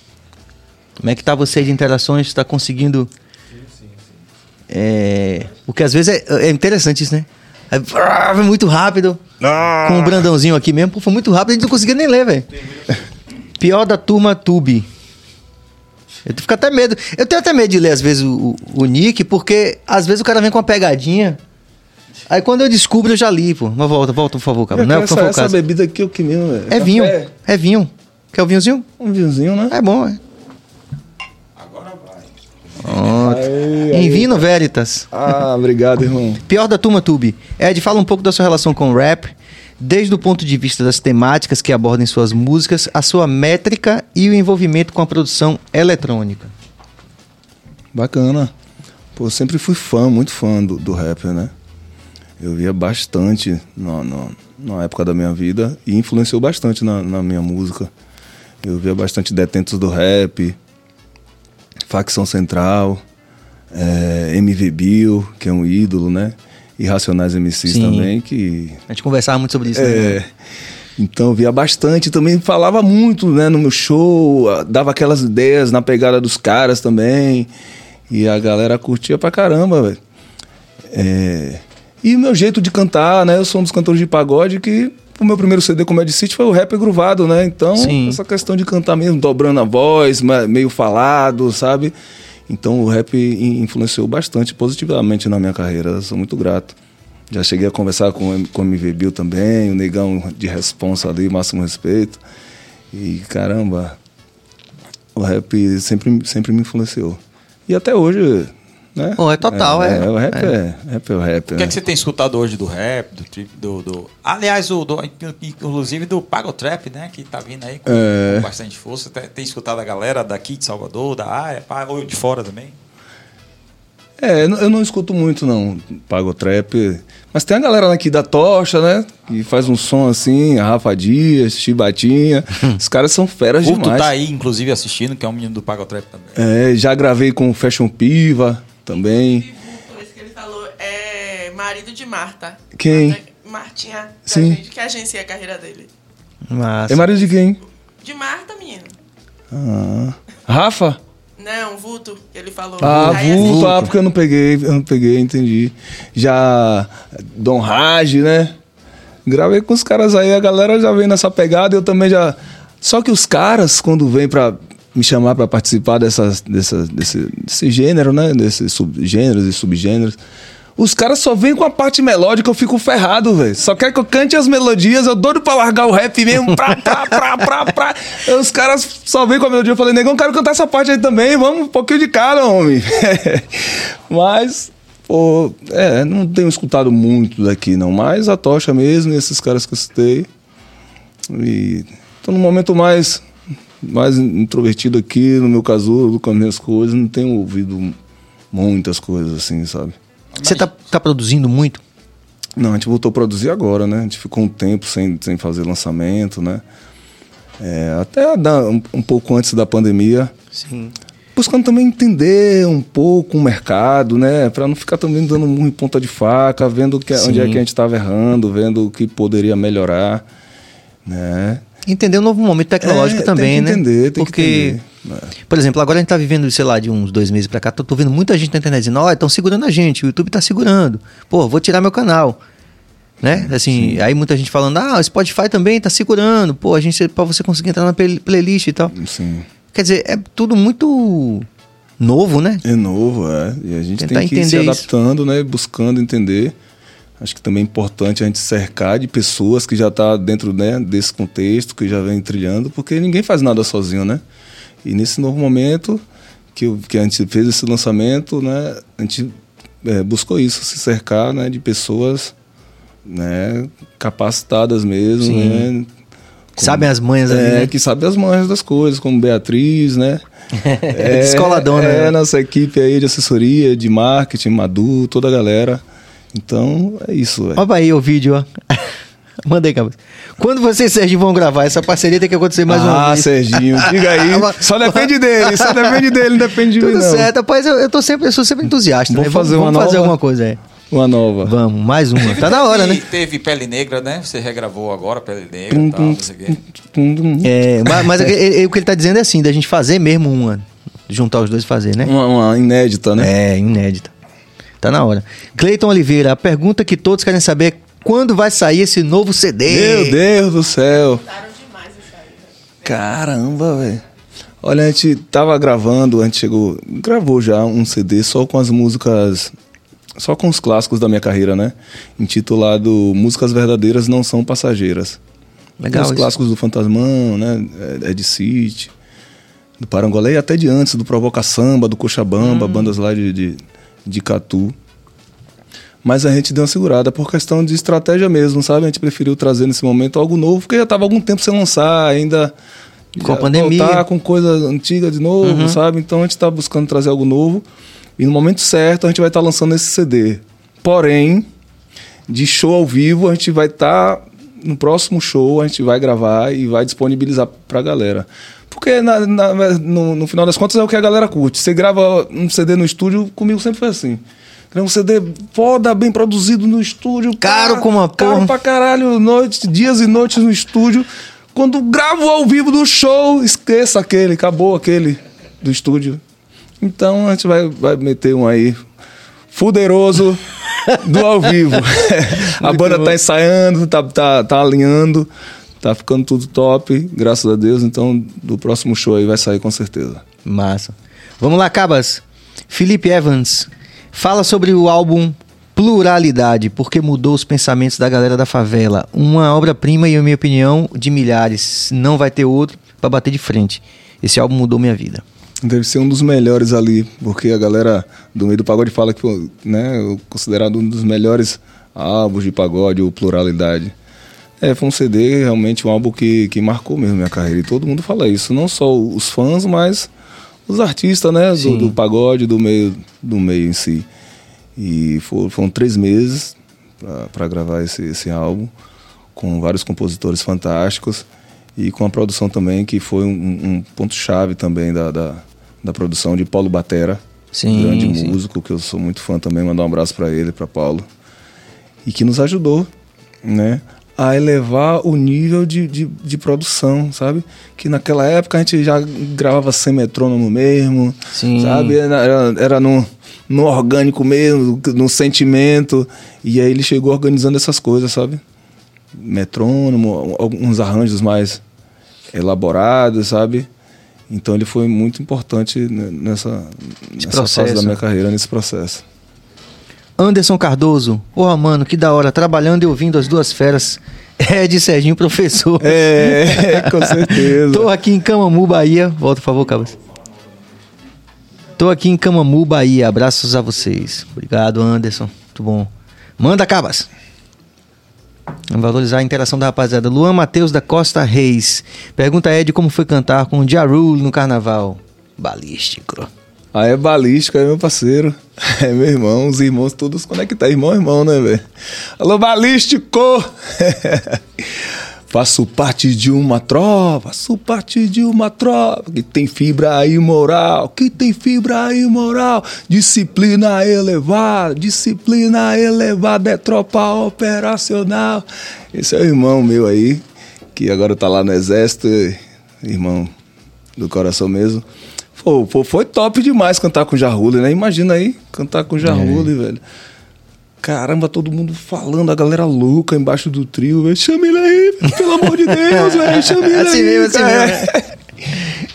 Como é que tá você de interações? Está conseguindo... É... Porque às vezes é, é interessante isso, né? É, ah, muito rápido. Com o Brandãozinho aqui mesmo. Pô, foi muito rápido, a gente não conseguia nem ler, velho. Pior da turma Tube. Eu fico até medo. Eu tenho até medo de ler, às vezes, o, o, o nick, porque às vezes o cara vem com uma pegadinha. Aí quando eu descubro, eu já li, pô. Mas volta, volta, por favor, cara. Não é, por essa, favor, essa bebida aqui é o que mesmo, velho? É vinho. É vinho. Quer o vinhozinho? Um vinhozinho, né? É bom, é. Aí, Em aí. Vino Veritas. Ah, obrigado, irmão. Pior da turma Tube. Ed, fala um pouco da sua relação com o rap, desde o ponto de vista das temáticas que abordam em suas músicas, a sua métrica e o envolvimento com a produção eletrônica. Bacana. Pô, eu sempre fui fã, muito fã do, do rap, né? Eu via bastante na, na, na época da minha vida e influenciou bastante na, na minha música. Eu via bastante Detentos do Rap, Facção Central, eh, MV Bill, que é um ídolo, né? E Racionais MCs Sim. também, que A gente conversava muito sobre isso, né? é. Então eu via bastante, também falava muito, né, no meu show, dava aquelas ideias na pegada dos caras também. E a galera curtia pra caramba, velho. É, E o meu jeito de cantar, né? Eu sou um dos cantores de pagode que o meu primeiro CD com Mad City foi o rap gruvado, né? Então, Sim. essa questão de cantar mesmo, dobrando a voz, meio falado, sabe? Então o rap in- influenciou bastante positivamente na minha carreira. Eu sou muito grato. Já cheguei a conversar com, com o MV Bill também, o negão de responsa ali, máximo respeito. E caramba, o rap sempre, sempre me influenciou. E até hoje, né? Pô, é total, é. o rap é. rap é o rap. O que é né? que você tem escutado hoje do rap, do trip, do. do- Aliás, o, do, inclusive do Pago Trap, né? Que tá vindo aí com, É. com bastante força. Tem, tem escutado a galera daqui de Salvador, da área, ou de fora também? É, eu não- eu não escuto muito, não, Pago Trap. Mas tem a galera aqui da Tocha, né? Que faz um som assim, a Rafa Dias, Chibatinha. Os caras são feras O Vulto demais. tá aí, inclusive, assistindo, que é um menino do Pago Trap também. É, já gravei com o Fashion Piva também. Esse que ele falou é marido de Marta. Quem? Marta- Martinha, Sim. gente, que agencia a carreira dele. Massa. É marido de quem? De Marta, menino. Ah. Rafa? Não, Vulto, que ele falou. Ah, Aí, vulto, assim, ah, porque eu não peguei, eu não peguei, entendi. Já Dom Raj, né? Gravei com os caras aí, a galera já vem nessa pegada, eu também já. Só que os caras, quando vêm pra me chamar pra participar dessas, dessas, desse, desse gênero, né? Desses subgêneros e subgêneros. Os caras só vêm com a parte melódica, eu fico ferrado, velho. Só quer que eu cante as melodias, eu doido pra largar o rap mesmo. Pra, pra, pra, pra, pra. Os caras só vêm com a melodia. Eu falei, negão, quero cantar essa parte aí também. Vamos um pouquinho de cada, homem. Mas, pô, é, não tenho escutado muito daqui, não. Mas a tocha mesmo, e esses caras que eu citei. E tô num momento mais, mais introvertido aqui, no meu casulo, com as minhas coisas. Não tenho ouvido muitas coisas assim, sabe? Você tá, tá produzindo muito? Não, a gente voltou a produzir agora, né? A gente ficou um tempo sem, sem fazer lançamento, né? É, até dar um, um pouco antes da pandemia. Sim. Buscando também entender um pouco o mercado, né? Pra não ficar também dando murro em ponta de faca, vendo que, onde é que a gente estava errando, vendo o que poderia melhorar, né? Entender um novo momento tecnológico É, também, tem que né? entender, tem que Porque, entender, né? por exemplo, agora a gente tá vivendo, sei lá, de uns dois meses pra cá, tô, tô vendo muita gente na internet dizendo, ó, estão segurando a gente, o YouTube tá segurando. Pô, vou tirar meu canal. Né? Assim, aí muita gente falando, ah, o Spotify também tá segurando, pô, a gente, pra você conseguir entrar na play- playlist e tal. Assim, Quer dizer, é tudo muito novo, né? é novo, é. E a gente Tentar tem que ir se entender isso. adaptando, né? Buscando entender. Acho que também é importante a gente cercar de pessoas que já tá dentro né, desse contexto, que já vem trilhando, porque ninguém faz nada sozinho, né? E nesse novo momento que, que a gente fez esse lançamento, né? A gente é, buscou isso, se cercar né, de pessoas né, capacitadas mesmo, Sim. né? Sabem as manhas ali, É, né? que sabe as manhas das coisas, como Beatriz, né? Descoladona, É, né? nossa equipe aí de assessoria, de marketing, Madu, toda a galera. Então, é isso, velho. Olha aí o vídeo, ó. Mandei, cabeça. Quando você e Serginho vão gravar, essa parceria tem que acontecer mais uma ah, vez. Serginho, diga aí. só depende dele, só depende dele, não depende de mim, Tudo certo, rapaz, eu, eu tô sempre, eu sou sempre entusiasta, Vou né? fazer vamos, uma vamos fazer nova- alguma coisa aí. Uma nova. Vamos, mais uma. Tá na hora, Teve- né? Teve Pele Negra, né? Você regravou agora Pele Negra e tal, tum, não sei o quê. tum, tum. É, mas, mas ele- ele- o que ele tá dizendo é assim, da gente fazer mesmo uma. Juntar os dois e fazer, né? Uma, uma inédita, né? É, inédita. Tá na hora. Cleiton Oliveira, a pergunta que todos querem saber é quando vai sair esse novo CD? Meu Deus do céu. Velho. Caramba, velho. Olha, a gente tava gravando, a gente chegou. Gravou já um CD só com as músicas. Só com os clássicos da minha carreira, né? Intitulado Músicas Verdadeiras Não São Passageiras. Legal Os isso. clássicos do Fantasmão, né? Ed City, do Parangolé e até de antes, do Provoca Samba, do Cochabamba, Hum. bandas lá de, de, de Catu. Mas a gente deu uma segurada por questão de estratégia mesmo, sabe? A gente preferiu trazer nesse momento algo novo, porque já estava algum tempo sem lançar, ainda. Com a pandemia. Uhum. Voltar com coisa antiga de novo, sabe? Então a gente está buscando trazer algo novo. E no momento certo a gente vai estar lançando esse CD. Porém, de show ao vivo, a gente vai estar. no próximo show, a gente vai gravar e vai disponibilizar pra galera. Porque na- na- no, no final das contas é o que a galera curte. Você grava um CD no estúdio, comigo sempre foi assim. Um CD foda, bem produzido no estúdio. Caro pá, como a Caro porra. pra caralho, noite, dias e noites no estúdio. Quando gravo ao vivo do show, esqueça aquele, acabou aquele do estúdio. Então a gente vai, vai meter um aí fuderoso do ao vivo. a banda tá ensaiando, tá, tá, tá alinhando, tá ficando tudo top, graças a Deus. Então do próximo show aí vai sair com certeza. Massa. Vamos lá, Cabas. Felipe Evans, fala sobre o álbum Pluralidade, porque mudou os pensamentos da galera da favela. Uma obra-prima e, na minha opinião, de milhares. Não vai ter outro pra bater de frente. Esse álbum mudou minha vida. Deve ser um dos melhores ali, porque a galera do meio do pagode fala que né, considerado um dos melhores álbuns de pagode ou pluralidade. É, foi um CD, realmente um álbum que, que marcou mesmo minha carreira. E todo mundo fala isso, não só os fãs, mas os artistas, né, do, do pagode, do meio, do meio em si. E for- foram três meses para gravar esse, esse álbum, com vários compositores fantásticos e com a produção também, que foi um, um ponto-chave também da, da, da produção de Paulo Batera, Sim, grande sim. músico, que eu sou muito fã também, mandar um abraço para ele, para Paulo, e que nos ajudou, né? A elevar o nível de, de, de produção, sabe? Que naquela época a gente já gravava sem metrônomo mesmo, Sim. sabe? Era, era, no, no orgânico mesmo, no sentimento. E aí ele chegou organizando essas coisas, sabe? Metrônomo, alguns arranjos mais elaborados, sabe? Então ele foi muito importante ne- nessa, nessa fase da minha carreira, nesse processo. Anderson Cardoso, porra, mano, que da hora, trabalhando e ouvindo as duas feras. É de Serginho Professor. É, com certeza. Tô aqui em Camamu, Bahia. Volta, por favor, Cabas. Tô aqui em Camamu, Bahia. Abraços a vocês. Obrigado, Anderson. Muito bom. Manda, Cabas. Vamos valorizar a interação da rapaziada. Luan Matheus da Costa Reis. Pergunta a Ed como foi cantar com o Ja Rule no carnaval. Balístico. Aí é balístico, é meu parceiro. É meu irmão, os irmãos todos conectados. Irmão, irmão, né, velho? Alô, balístico! Faço parte de uma tropa, faço parte de uma tropa que tem fibra imoral, que tem fibra imoral, disciplina elevada, disciplina elevada é tropa operacional. Esse é o irmão meu aí, que agora tá lá no exército, irmão do coração mesmo. Pô, pô, foi top demais cantar com o Jarrule, né? Imagina aí, cantar com o Jarrule, velho. Caramba, todo mundo falando, a galera louca embaixo do trio, velho. Chama ele aí, pelo amor de Deus, velho. Chama ele Assim aí. mesmo, assim mesmo.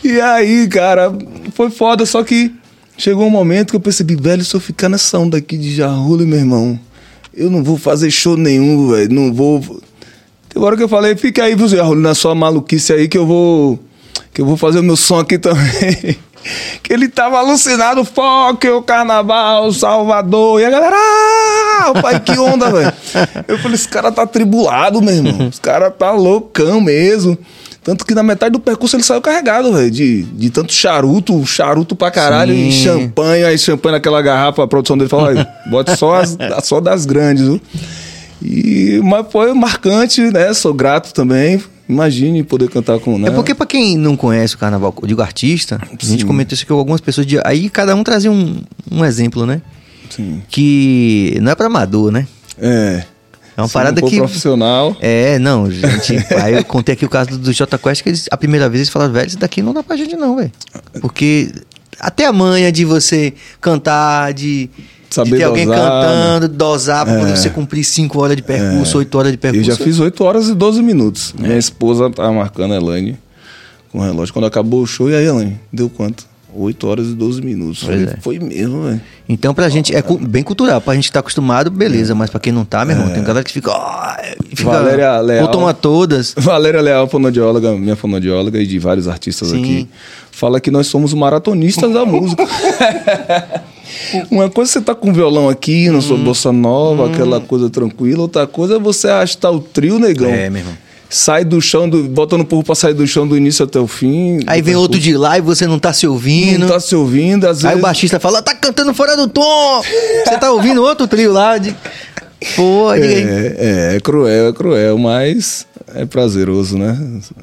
E aí, cara, foi foda, só que chegou um momento que eu percebi, velho, se eu ficar nessa onda aqui de Jarrule, meu irmão, eu não vou fazer show nenhum, velho. Não vou. Tem hora que eu falei, fica aí, viu, Jarrule, na sua maluquice aí que eu vou. Que eu vou fazer o meu som aqui também. que ele tava alucinado, foque, o carnaval, Salvador. E a galera, ah, pai, que onda, velho. Eu falei, esse cara tá atribulado, meu irmão. Esse cara tá loucão mesmo. Tanto que na metade do percurso ele saiu carregado, velho. De, de tanto charuto, charuto pra caralho, Sim. e champanhe, aí champanhe naquela garrafa, a produção dele falou, "Aí, bote só, as, só das grandes, viu? E, mas foi marcante, né? Sou grato também. Imagine poder cantar com. Né? É porque pra quem não conhece o carnaval, eu digo artista, a gente Sim. comentou isso aqui com algumas pessoas. de- aí cada um trazia um, um exemplo, né? Sim. que não é pra amador, né? É. É uma Se parada não que. profissional. É, não, gente. aí eu contei aqui o caso do, do Jota Quest, que eles, a primeira vez eles falaram, velho, isso daqui não dá pra gente, não, velho. Porque até a manha de você cantar, de, de Saber ter alguém dosar, né? cantando, dosar pra poder É. você cumprir 5 horas de percurso, 8 horas de Eu percurso. já fiz 8 horas e 12 minutos. Minha esposa tava marcando a Elaine com o relógio. Quando acabou o show, e aí, Elaine? Deu quanto? 8 horas e 12 minutos. Falei, é. Foi mesmo, velho. Então, pra gente, é cu- bem cultural. Pra gente que tá acostumado, beleza. Mas pra quem não tá, meu irmão, tem galera que fica. ó, fica Valéria Leal. Ou toma todas. Valéria Leal, fonoaudióloga, minha fonoaudióloga e de vários artistas Sim. aqui, fala que nós somos maratonistas da música. Uma coisa é você tá com violão aqui, não Hum. sou bossa nova, aquela coisa tranquila. Outra coisa é você arrastar o trio, negão. É, meu irmão. Sai do chão, do, botando o povo pra sair do chão do início até o fim. Aí vem outro de lá e você não tá se ouvindo. Não tá se ouvindo, às Aí vezes. o baixista fala, tá cantando fora do tom! Você tá ouvindo outro trio lá de. Pô. É, é, é cruel, é cruel, mas é prazeroso, né?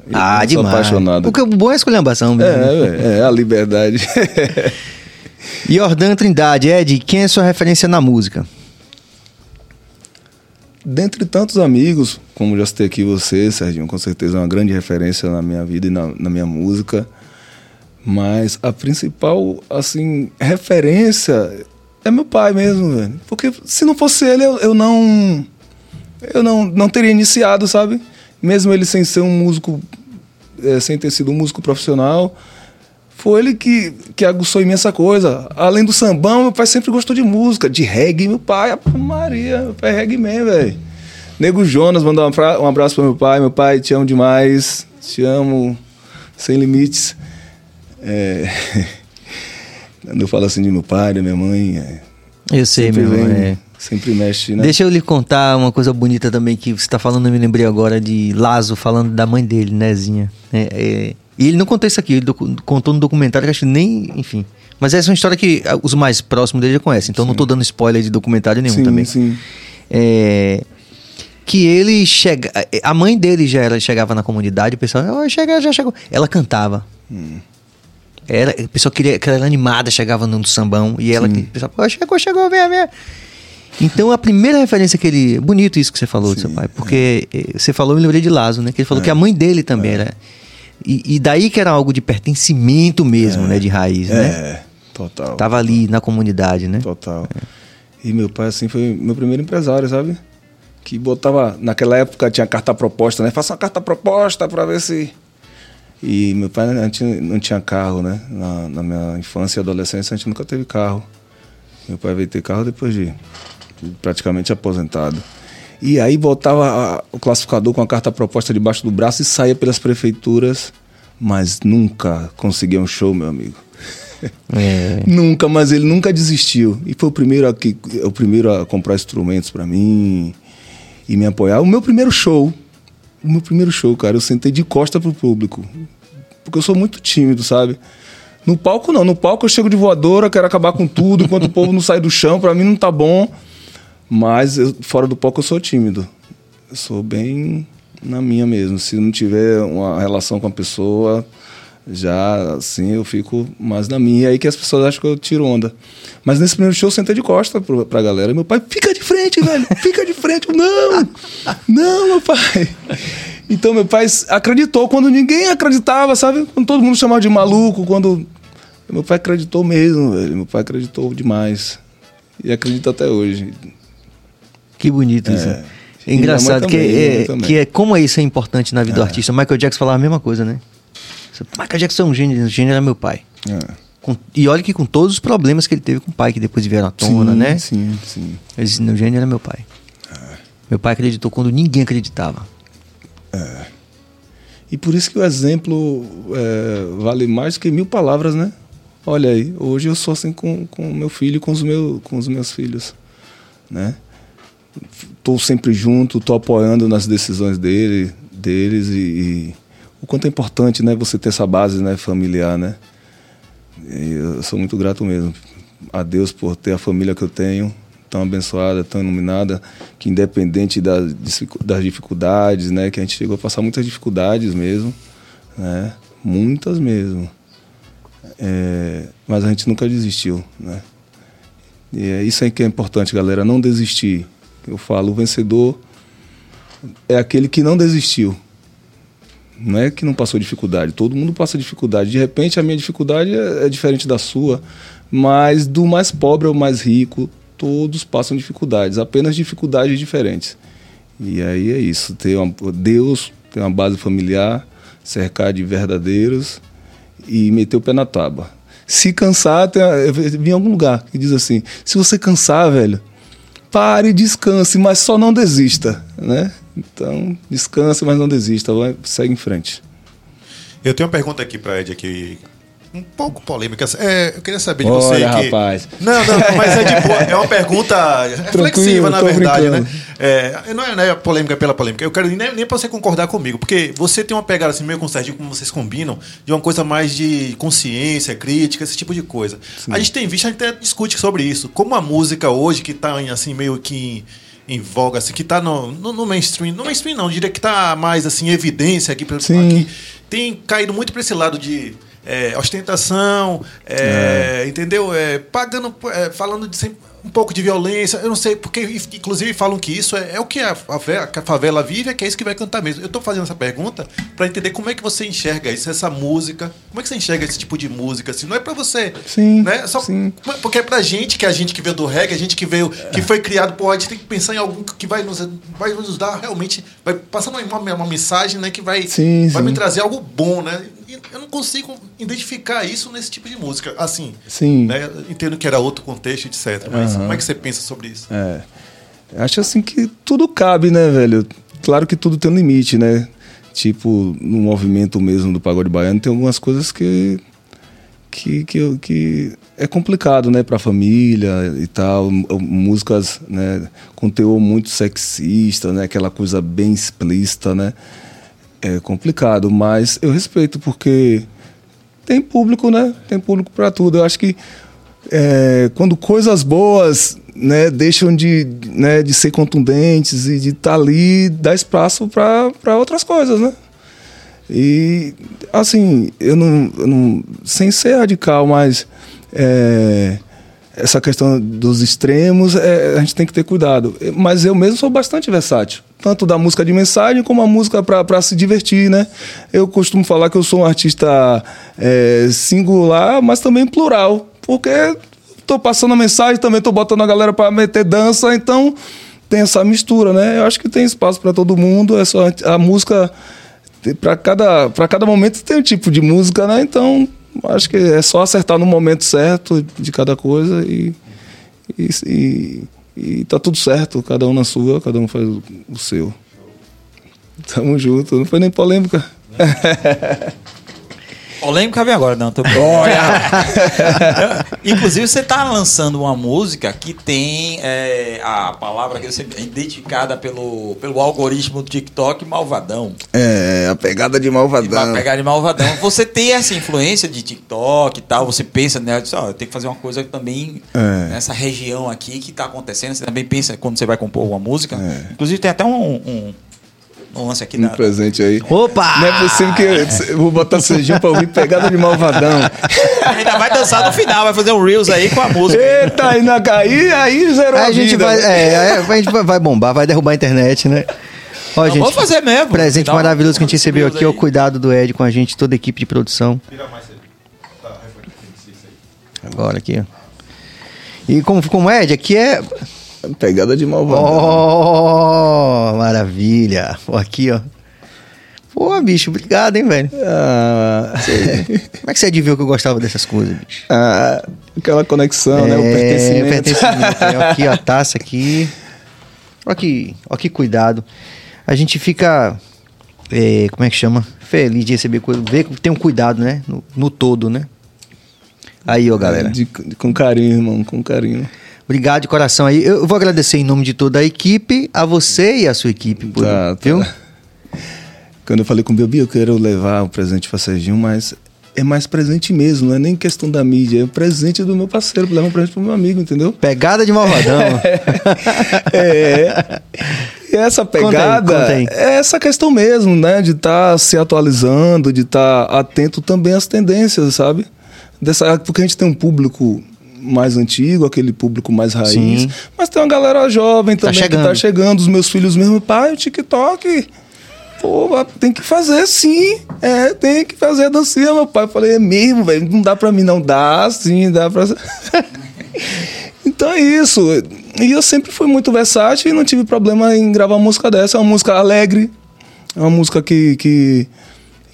Eu Ah, demais. apaixonado. Porque o bom é esculhambação mesmo. É, é, é a liberdade. Jordan Trindade, Ed, quem é sua referência na música? Dentre tantos amigos, como já citei aqui você, Serginho, com certeza é uma grande referência na minha vida e na, na minha música. Mas a principal, assim, referência é meu pai mesmo, velho. Porque se não fosse ele, eu, eu não. Eu não, não teria iniciado, sabe? Mesmo ele sem ser um músico, eh, sem ter sido um músico profissional, foi ele que, que aguçou imensa coisa. Além do sambão, meu pai sempre gostou de música, de reggae. Meu pai, Ave Maria, meu pai é reggae man, velho. Nego Jonas, mandar um, um abraço para meu pai. Meu pai, te amo demais. Te amo sem limites. É... Quando eu falo assim de meu pai, da minha mãe, é... Eu sei, sempre, meu irmão. é. sempre mexe, né? Deixa eu lhe contar uma coisa bonita também que você tá falando, eu me lembrei agora de Lazo falando da mãe dele, Nezinha. É, é, e ele não contou isso aqui, ele contou no documentário que acho que nem. Enfim. Mas essa é uma história que ah, os mais próximos dele já conhecem, então não tô dando spoiler de documentário nenhum sim, também. sim. É, que ele chega. A mãe dele já era, chegava na comunidade, o pessoal, oh, chega, já chegou. Ela cantava. Era, o pessoal queria que ela era animada, chegava no sambão e ela, pô, chegou, chegou, vem, vem. Então a primeira referência que ele. Bonito isso que você falou do seu pai, porque eh, você falou, eu me lembrei de Lazo, né? Que ele falou que a mãe dele também era. E, e daí que era algo de pertencimento mesmo, né? De raiz, né? É, total. Tava ali na comunidade, né? Total. E meu pai, assim, foi meu primeiro empresário, sabe? Que botava. Naquela época tinha carta proposta, né? Faça uma carta proposta pra ver se. E meu pai não tinha, não tinha carro, né? Na, na minha infância e adolescência a gente nunca teve carro. Meu pai veio ter carro depois de praticamente aposentado. E aí botava a- o classificador com a carta proposta debaixo do braço e saía pelas prefeituras, mas nunca conseguia um show, meu amigo. É. Nunca, mas ele nunca desistiu. E foi o primeiro a, que, o primeiro a comprar instrumentos pra mim e me apoiar. O meu primeiro show, o meu primeiro show, cara, eu sentei de costa pro público. Porque eu sou muito tímido, sabe? No palco não, no palco eu chego de voadora, quero acabar com tudo, enquanto o povo não sai do chão, pra mim não tá bom. Mas eu- fora do palco eu sou tímido. Eu sou bem na minha mesmo. Se não tiver uma relação com a pessoa, já assim eu fico mais na minha. Aí que as pessoas acham que eu tiro onda. Mas nesse primeiro show eu sentei de costa pro, pra galera. E meu pai, fica de frente, velho, fica de frente. Eu, não, não, meu pai. Então meu pai acreditou quando ninguém acreditava, sabe? Quando todo mundo chamava de maluco, quando. Meu pai acreditou mesmo, velho. Meu pai acreditou demais. E acredita até hoje. Que bonito isso. É. É E minha engraçado que, também, é, mãe também. que é como isso é importante na vida do artista. Michael Jackson falava a mesma coisa, né? Michael Jackson é um gênio, o gênio era meu pai. É. Com- e olha que com todos os problemas que ele teve com o pai, que depois vieram à tona, sim, né? Sim, sim. Ele disse, o gênio era meu pai. Meu pai acreditou quando ninguém acreditava. E por isso que o exemplo é, vale mais que mil palavras, né? Olha aí, hoje eu sou assim com o meu filho e com os, meu, com os meus filhos, né? Tô sempre junto, tô apoiando nas decisões dele, deles e, e o quanto é importante, né? Você ter essa base, né? Familiar, né? E eu sou muito grato mesmo a Deus por ter a família que eu tenho, tão abençoada, tão iluminada, que independente das, das dificuldades, né, que a gente chegou a passar muitas dificuldades mesmo, né, muitas mesmo, É, mas a gente nunca desistiu, né. E é isso aí que é importante, galera, não desistir. Eu falo, o vencedor é aquele que não desistiu. Não é que não passou dificuldade, todo mundo passa dificuldade. De repente, a minha dificuldade é, é diferente da sua, mas do mais pobre ao mais rico, todos passam dificuldades, apenas dificuldades diferentes. E aí é isso, ter uma, Deus, ter uma base familiar, cercar de verdadeiros e meter o pé na tábua. Se cansar, tem, vi em algum lugar que diz assim: se você cansar, velho, pare, descanse, mas só não desista, né? Então, descanse, mas não desista, vai, segue em frente. Eu tenho uma pergunta aqui para Ed aqui, um pouco polêmica. É, eu queria saber de Olha, você que rapaz. não, não, mas é de boa. É uma pergunta reflexiva, na verdade, brincando. né? É, não, é, não é polêmica pela polêmica. Eu quero nem, nem pra você concordar comigo, porque você tem uma pegada assim, meio com o Serginho, como vocês combinam, de uma coisa mais de consciência, crítica, esse tipo de coisa. A gente tem visto, a gente até discute sobre isso. Como a música hoje, que tá em, assim, meio que em, em voga, assim, que tá no, no, no mainstream, no mainstream não, diria que tá mais assim, evidência aqui, aqui tem caído muito para esse lado de é, ostentação, é, entendeu? É, pagando, é, falando de sempre um pouco de violência. Eu não sei, porque inclusive falam que isso é, é o que a a favela vive, é que é isso que vai cantar mesmo. Eu estou fazendo essa pergunta para entender como é que você enxerga isso, essa música. Como é que você enxerga esse tipo de música? Assim, não é para você. Sim, Né? Só, sim. Porque é pra gente, que é a gente que veio do reggae, a gente que veio, que foi criado, pô, a gente tem que pensar em algum que vai nos, vai nos dar realmente, vai passar uma, uma, uma mensagem, né, que vai, Sim, vai me trazer algo bom, né? E eu não consigo identificar isso nesse tipo de música. Assim, Sim. né? Entendo que era outro contexto, etc. Mas como é que você pensa sobre isso? É. Acho assim que tudo cabe, né, velho? Claro que tudo tem um limite, né? Tipo, no movimento mesmo do pagode baiano, tem algumas coisas que. que, que, que é complicado, né, pra família e tal. Músicas, né, com teor muito sexista, né? Aquela coisa bem explícita, né? É complicado, mas eu respeito porque tem público, né? Tem público para tudo. Eu acho que é, quando coisas boas né, deixam de, né, de ser contundentes e de estar ali, dá espaço para outras coisas, né? E, assim, eu não, eu não sem ser radical, mas é, essa questão dos extremos, é, a gente tem que ter cuidado. Mas eu mesmo sou bastante versátil, tanto da música de mensagem como a música para se divertir, né? Eu costumo falar que eu sou um artista é, singular, mas também plural, porque tô passando a mensagem, também tô botando a galera para meter dança, então tem essa mistura, né? Eu acho que tem espaço para todo mundo, é só a música para cada para cada momento tem um tipo de música, né? Então acho que é só acertar no momento certo de cada coisa e e, e, e tá tudo certo, cada um na sua, cada um faz o, seu. Tamo junto, não foi nem polêmica. Polêmica vem agora, não. Tô... Olha! Inclusive, você tá lançando uma música que tem é, a palavra que você é identificada pelo, pelo algoritmo do TikTok, malvadão. É, a pegada de malvadão. Vai pegar de malvadão. Você tem essa influência de TikTok e tal, você pensa, né? Diz, ó, eu tenho que fazer uma coisa também É. nessa região aqui que tá acontecendo. Você também pensa quando você vai compor uma música. É. Inclusive, tem até um, um, lance aqui Um presente aí. Opa! Não é possível que eu, vou botar Serginho pra ouvir pegada de malvadão. Ainda vai dançar no final, vai fazer um Reels aí com a música. Eita, aí, na, aí, aí zerou Aí a, a gente vida. vai, é, aí a gente vai- bombar, vai derrubar a internet, né? Ó, Não, gente, vamos fazer mesmo. presente Dá um- maravilhoso que a gente recebeu aqui, é o cuidado do Ed com a gente, toda a equipe de produção. Tá, aí. Agora aqui, ó. E como, como Ed, aqui é. Pegada de malvadão. Oh, maravilha. Ó, aqui, ó. Pô, bicho, obrigado, hein, velho. Ah, Como é que você adivinhou que eu gostava dessas coisas, bicho? ah, aquela conexão, né? O É, pertencimento. pertencimento. É, aqui, ó, a taça aqui. Ó que, ó que cuidado. A gente fica, é, como é que chama? Feliz de receber coisa. Ver que tem um cuidado, né? No, no todo, né? Aí, ó, galera. De- de- com carinho, irmão, com carinho. Obrigado de coração aí. Eu vou agradecer em nome de toda a equipe, a você e a sua equipe, por, Tá, tá. viu? Quando eu falei com o Bebi, eu quero levar o presente pra Serginho, mas é mais presente mesmo, não é nem questão da mídia, é presente do meu parceiro, levar um presente pro meu amigo, entendeu? Pegada de malvadão. É. E essa Conta aí, pegada conta aí. é essa questão mesmo, né? De estar se atualizando, de estar atento também às tendências, sabe? Dessa, porque a gente tem um público mais antigo, aquele público mais raiz. Sim. Mas tem uma galera jovem também chegando. que tá chegando. Os meus filhos mesmo, pai, o TikTok. Pô, tem que fazer sim. É, tem que fazer a dancinha, meu pai. Eu falei, é mesmo, velho. Não dá pra mim, não. Dá sim, dá pra. então é isso. E eu sempre fui muito versátil e não tive problema em gravar uma música dessa. É uma música alegre. É uma música que. que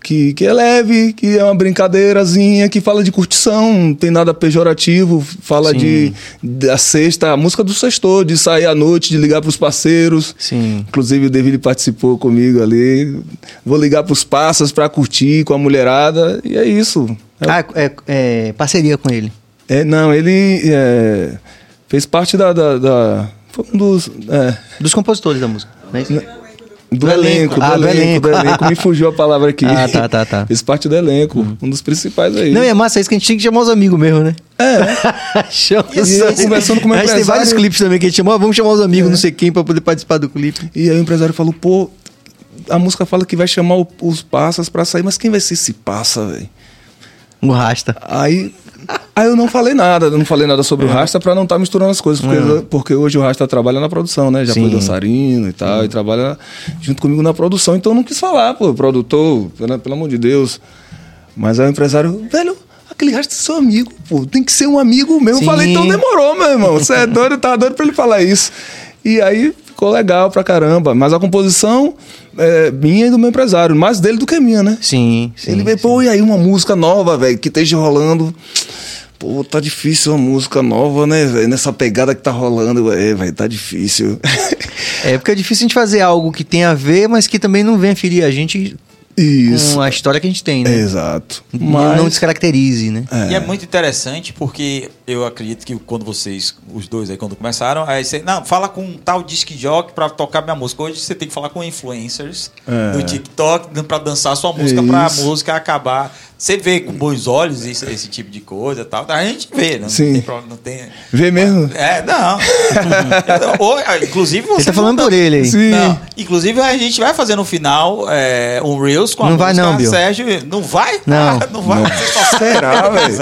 que, que é leve, que é uma brincadeirazinha, que fala de curtição, não tem nada pejorativo, fala Sim. de da sexta, a música do sextor, de sair à noite, de ligar pros parceiros. Sim. Inclusive o David participou comigo ali. Vou ligar pros passas pra curtir com a mulherada. E é isso. É, Ah, é, é parceria com ele. é, não, ele é, fez parte da. da, da- foi um dos. é, Dos compositores da música. Não é isso? Do, Do elenco, elenco. do Ah, do elenco, do elenco. elenco. Me fugiu a palavra aqui. Ah, tá, tá, tá. Fez parte do elenco. Um dos principais aí. Não, e é massa isso que a gente tinha que chamar os amigos mesmo, né? É. Chama E amigos. conversando com o meu gente tem empresário- vários clipes também que a gente chamou, ah, vamos chamar os amigos, não sei quem, pra poder participar do clipe. E aí o empresário falou, pô, a música fala que vai chamar o- os passas pra sair, mas quem vai ser esse passa, velho? Um rasta. Aí, aí eu não falei nada, eu não falei nada sobre o Rasta pra não estar misturando as coisas, porque, porque hoje o Rasta trabalha na produção, né? Já foi Sim. dançarino e tal, e trabalha junto comigo na produção, então eu não quis falar, pô, produtor, pelo, pelo amor de Deus. Mas aí o empresário, velho, aquele Rasta é seu amigo, pô, tem que ser um amigo meu. Eu Sim. falei, então demorou, meu irmão, você é doido, tá doido pra ele falar isso. E aí ficou legal pra caramba, mas a composição é minha e do meu empresário, mais dele do que minha, né? Sim, sim. Ele veio, pô, e aí uma música nova, velho, que esteja rolando. Pô, tá difícil uma música nova, né, velho? Nessa pegada que tá rolando, é, velho, tá difícil. É porque é difícil a gente fazer algo que tem a ver, mas que também não venha ferir a gente Isso. com a história que a gente tem, né? Exato. Não- Mas. Não descaracterize, né? E é muito interessante porque eu acredito que quando vocês, os dois aí, quando começaram, aí você, não, fala com um tal disc jockey pra tocar minha música. Hoje você tem que falar com influencers É. do TikTok pra dançar sua música, pra Isso. música acabar. Você vê com bons olhos esse, esse tipo de coisa e tal. A gente vê, não, Sim. tem problema, não tem. Vê mesmo? É, não. Ou, inclusive você. Tá falando por ele aí. Sim. Não, inclusive a gente vai fazer no final é, um Reels com a Não vai música não, Bill. Sérgio. Não vai? Não. Ah, não vai. Você só sai, Será, velho?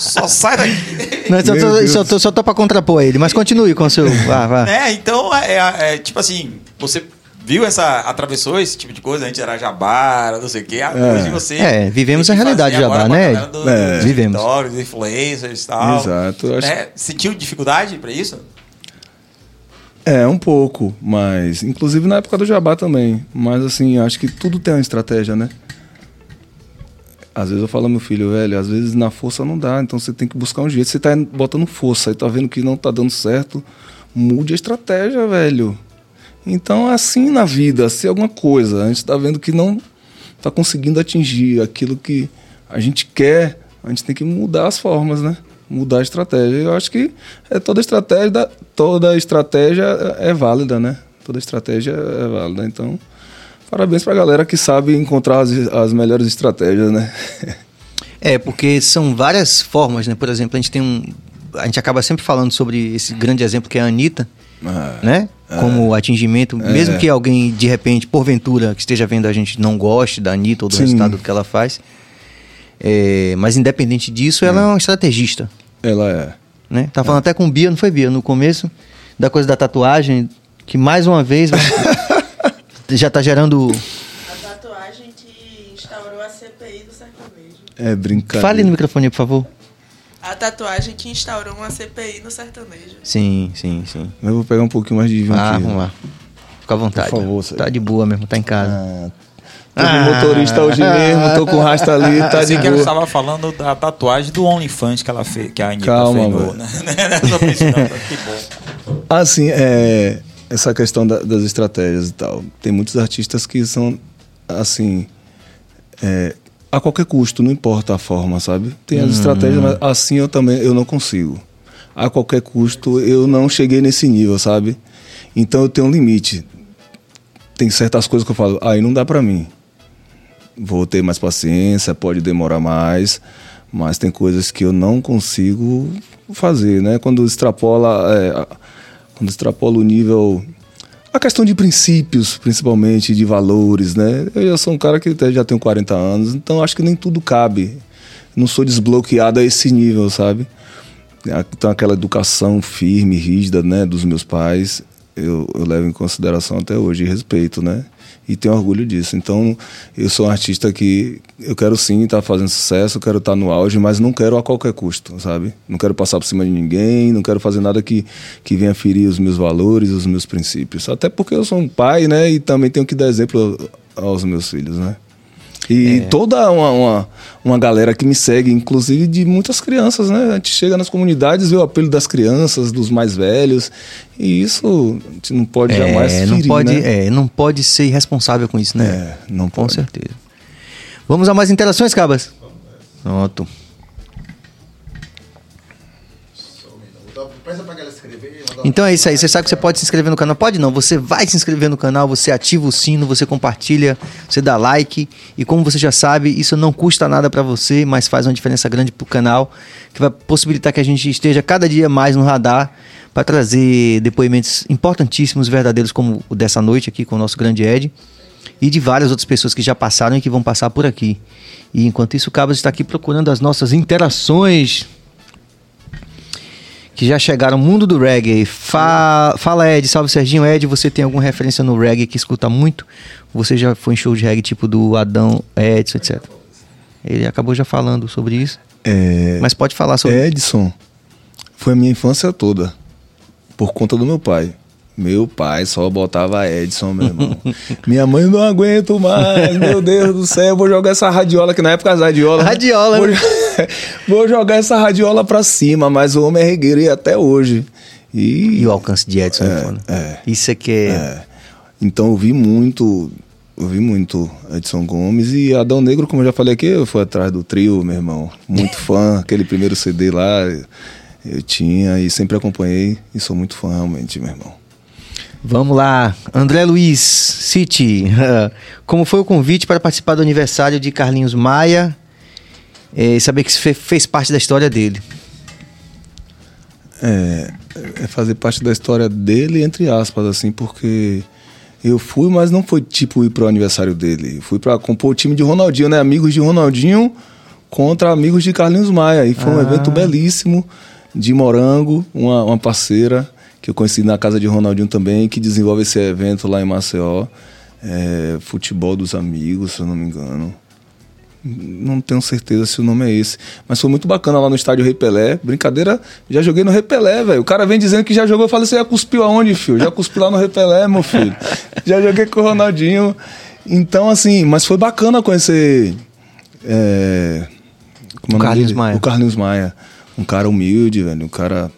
só sai daqui. Não, só, tô, só, tô, só tô pra contrapor ele, mas continue com o seu. Vá, vá. É, então é, é, é, tipo assim, você viu essa. atravessou esse tipo de coisa, a gente era jabara, não sei o quê. Hoje você. É, vivemos a realidade Jabá, né? Do, É. dos Vivemos. dos influencers e tal. Exato, acho- É, sentiu dificuldade pra isso? É, um pouco, mas. Inclusive na época do Jabá também. Mas assim, acho que tudo tem uma estratégia, né? Às vezes eu falo ao meu filho, velho, às vezes na força não dá, então você tem que buscar um jeito. Você tá botando força e tá vendo que não tá dando certo, mude a estratégia, velho. Então é assim na vida, se alguma coisa, a gente tá vendo que não tá conseguindo atingir aquilo que a gente quer, a gente tem que mudar as formas, né? Mudar a estratégia. Eu acho que é toda estratégia, da- toda estratégia é válida, né? Toda estratégia é válida. Então, parabéns pra galera que sabe encontrar as, as melhores estratégias, né? É, porque são várias formas, né? Por exemplo, a gente tem um. A gente acaba sempre falando sobre esse grande exemplo que é a Anitta, Ah, né? Como atingimento, mesmo que alguém, de repente, porventura, que esteja vendo a gente não goste da Anitta ou do Sim. resultado que ela faz. é, mas independente disso, ela é uma estrategista. Ela é. Né? Tá falando até com Bia, não foi Bia, no começo, da coisa da tatuagem, que mais uma vez já tá gerando. A tatuagem que instaurou a CPI do sertanejo. É brincadeira. Fale no microfone, por favor. A tatuagem que instaurou uma CPI no sertanejo. Sim, sim, sim. Eu vou pegar um pouquinho mais de vinho Ah, vamos lá. Fica à vontade. Por favor. Tá de boa mesmo, tá em casa. Ah, tô de motorista hoje mesmo, tô com o rasta ali, tá de Pensei que ela boa. estava falando da tatuagem do OnlyFans que ela fez, que a Anitta Calma, fez. no- velho. Não pensei, não, que bom. Assim, é, essa questão da- das estratégias e tal. Tem muitos artistas que são, assim, é, a qualquer custo, não importa a forma, sabe? Tem as estratégias, mas assim eu também eu não consigo. A qualquer custo eu não cheguei nesse nível, sabe? Então eu tenho um limite. Tem certas coisas que eu falo, aí não dá pra mim. Vou ter mais paciência, pode demorar mais, mas tem coisas que eu não consigo fazer, né? Quando extrapola, é, quando extrapola o nível, a questão de princípios, principalmente de valores, né? Eu já sou um cara que já tenho 40 anos, então acho que nem tudo cabe. Não sou desbloqueado a esse nível, sabe? Então, aquela educação firme, rígida, né, dos meus pais, eu, eu levo em consideração até hoje respeito, né? E tenho orgulho disso. Então, eu sou um artista que eu quero sim estar fazendo sucesso, quero estar no auge, mas não quero a qualquer custo, sabe? Não quero passar por cima de ninguém, não quero fazer nada que, que venha ferir os meus valores, os meus princípios. Até porque eu sou um pai, né? E também tenho que dar exemplo aos meus filhos, né? E é. toda uma, uma, uma, galera que me segue, inclusive de muitas crianças, né? A gente chega nas comunidades, vê o apelo das crianças, dos mais velhos, e isso a gente não pode é, jamais ferir, não pode, né? É, não pode ser irresponsável com isso, né? É, não Com certeza. Vamos a mais interações, Cabas? Pronto. Então é isso aí. Você sabe que você pode se inscrever no canal? Pode não. Você vai se inscrever no canal, você ativa o sino, você compartilha, você dá like. E como você já sabe, isso não custa nada para você, mas faz uma diferença grande pro canal, que vai possibilitar que a gente esteja cada dia mais no radar para trazer depoimentos importantíssimos, verdadeiros, como o dessa noite aqui com o nosso grande Ed. E de várias outras pessoas que já passaram e que vão passar por aqui. E enquanto isso, o Cabas está aqui procurando as nossas interações que já chegaram no mundo do reggae. Fa fala, Ed, salve Serginho. Ed, você tem alguma referência no reggae que escuta muito? Você já foi em show de reggae tipo do Adão, Edson, etc. Ele acabou já falando sobre isso. É... Mas pode falar sobre Edson foi a minha infância toda. Por conta do meu pai. Meu pai só botava Edson, meu irmão. Minha mãe não aguento mais, meu Deus do céu. Vou jogar essa radiola, que na época as radiolas. Radiola, vou, né? vou jogar essa radiola pra cima, mas o homem é regueiro até hoje. E, e o alcance de Edson é, é, é Isso é que é... é. Então eu vi muito, eu vi muito Edson Gomes e Adão Negro, como eu já falei aqui, eu fui atrás do trio, meu irmão. Muito fã, aquele primeiro CD lá eu tinha e sempre acompanhei e sou muito fã realmente, meu irmão. Vamos lá, André Luiz City. Como foi o convite para participar do aniversário de Carlinhos Maia e saber que você fez parte da história dele? É, é fazer parte da história dele, entre aspas, assim, porque eu fui, mas não foi tipo ir pro aniversário dele. Eu fui para compor o time de Ronaldinho, né? Amigos de Ronaldinho contra amigos de Carlinhos Maia. E foi ah. um evento belíssimo de Morango, uma, uma parceira que eu conheci na casa de Ronaldinho também, que desenvolve esse evento lá em Maceió. É, futebol dos amigos, se eu não me engano. Não tenho certeza se o nome é esse. Mas foi muito bacana lá no estádio Rei Pelé. Brincadeira, já joguei no Rei Pelé, velho. O cara vem dizendo que já jogou. Eu falei, você já cuspiu aonde, filho? Já cuspiu lá no Rei Pelé, meu filho. já joguei com o Ronaldinho. Então, assim, mas foi bacana conhecer. É, o Carlinhos Maia. O Carlinhos Maia. Um cara humilde, velho. Um cara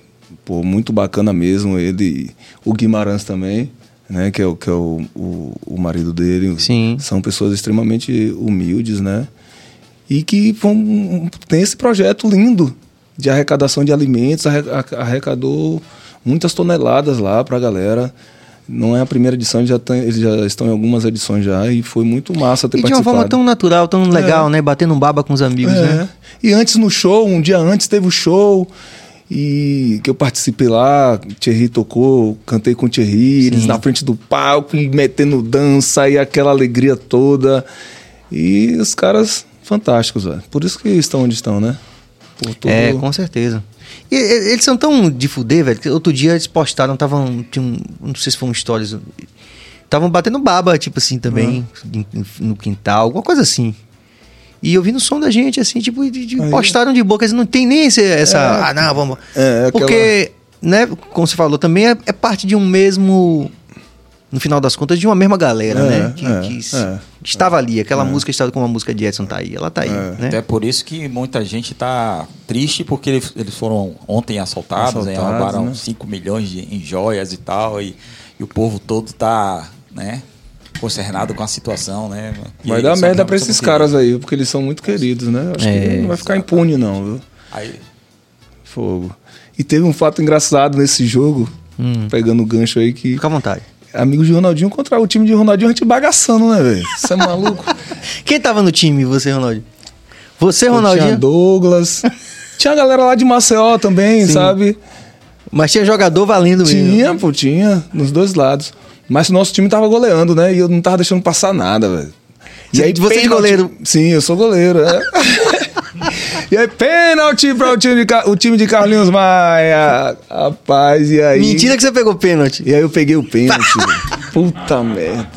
pô, muito bacana mesmo. Ele, o Guimarães também, né, que é, o, que é o, o, o marido dele. Sim. São pessoas extremamente humildes, né? E que vão, tem esse projeto lindo de arrecadação de alimentos, arrecadou muitas toneladas lá para a galera. Não é a primeira edição, já tem, eles já estão em algumas edições já e foi muito massa ter e participado. de uma forma tão natural, tão legal, é. né? Batendo um baba com os amigos, é. né? E antes no show, um dia antes teve o show e que eu participei lá, Thierry tocou, cantei com o Thierry, Sim. eles na frente do palco, metendo dança e aquela alegria toda. E os caras fantásticos, velho. Por isso que estão onde estão, né? Todo... É, com certeza. E, eles são tão de fuder, velho, que outro dia eles postaram, estavam, um, não sei se foi um stories, estavam batendo baba, tipo assim, também, uhum. no quintal, alguma coisa assim. E ouvindo o som da gente, assim, tipo, de, de postaram de boca, não tem nem esse, essa. É, ah, não, vamos. É, Porque, né, como você falou, também é, é, parte de um mesmo. No final das contas, de uma mesma galera, é, né? Que, é, que é. estava ali. Aquela música estava como a música de Edson tá aí. Ela tá aí. Né? Até por isso que muita gente tá triste, porque eles, foram ontem assaltados, né? assaltados né? roubaram né? 5 milhões de, em joias e tal. E, e o povo todo tá, né? concernado com a situação, né? E vai dar merda pra esses caras aí, porque eles são muito queridos, né? Acho é, que não vai ficar impune, não, viu? Aí. Fogo. E teve um fato engraçado nesse jogo, hum. pegando o gancho aí que. Fica à vontade. Amigos de Ronaldinho contra o time de Ronaldinho, a gente bagaçando, né, velho? Você é maluco? Quem tava no time, você, Ronaldinho? Você, Ronaldinho? Tinha Douglas. tinha a galera lá de Maceió também, Sim. sabe? Mas tinha jogador valendo mesmo. Tinha, pô, tinha. Nos dois lados. Mas o nosso time tava goleando, né? E eu não tava deixando passar nada, velho. E aí, você é goleiro? Sim, eu sou goleiro. É. E aí, pênalti para o time de, o time de Carlinhos Maia. Rapaz, e aí? Mentira que você pegou pênalti. E aí eu peguei o pênalti. Puta merda.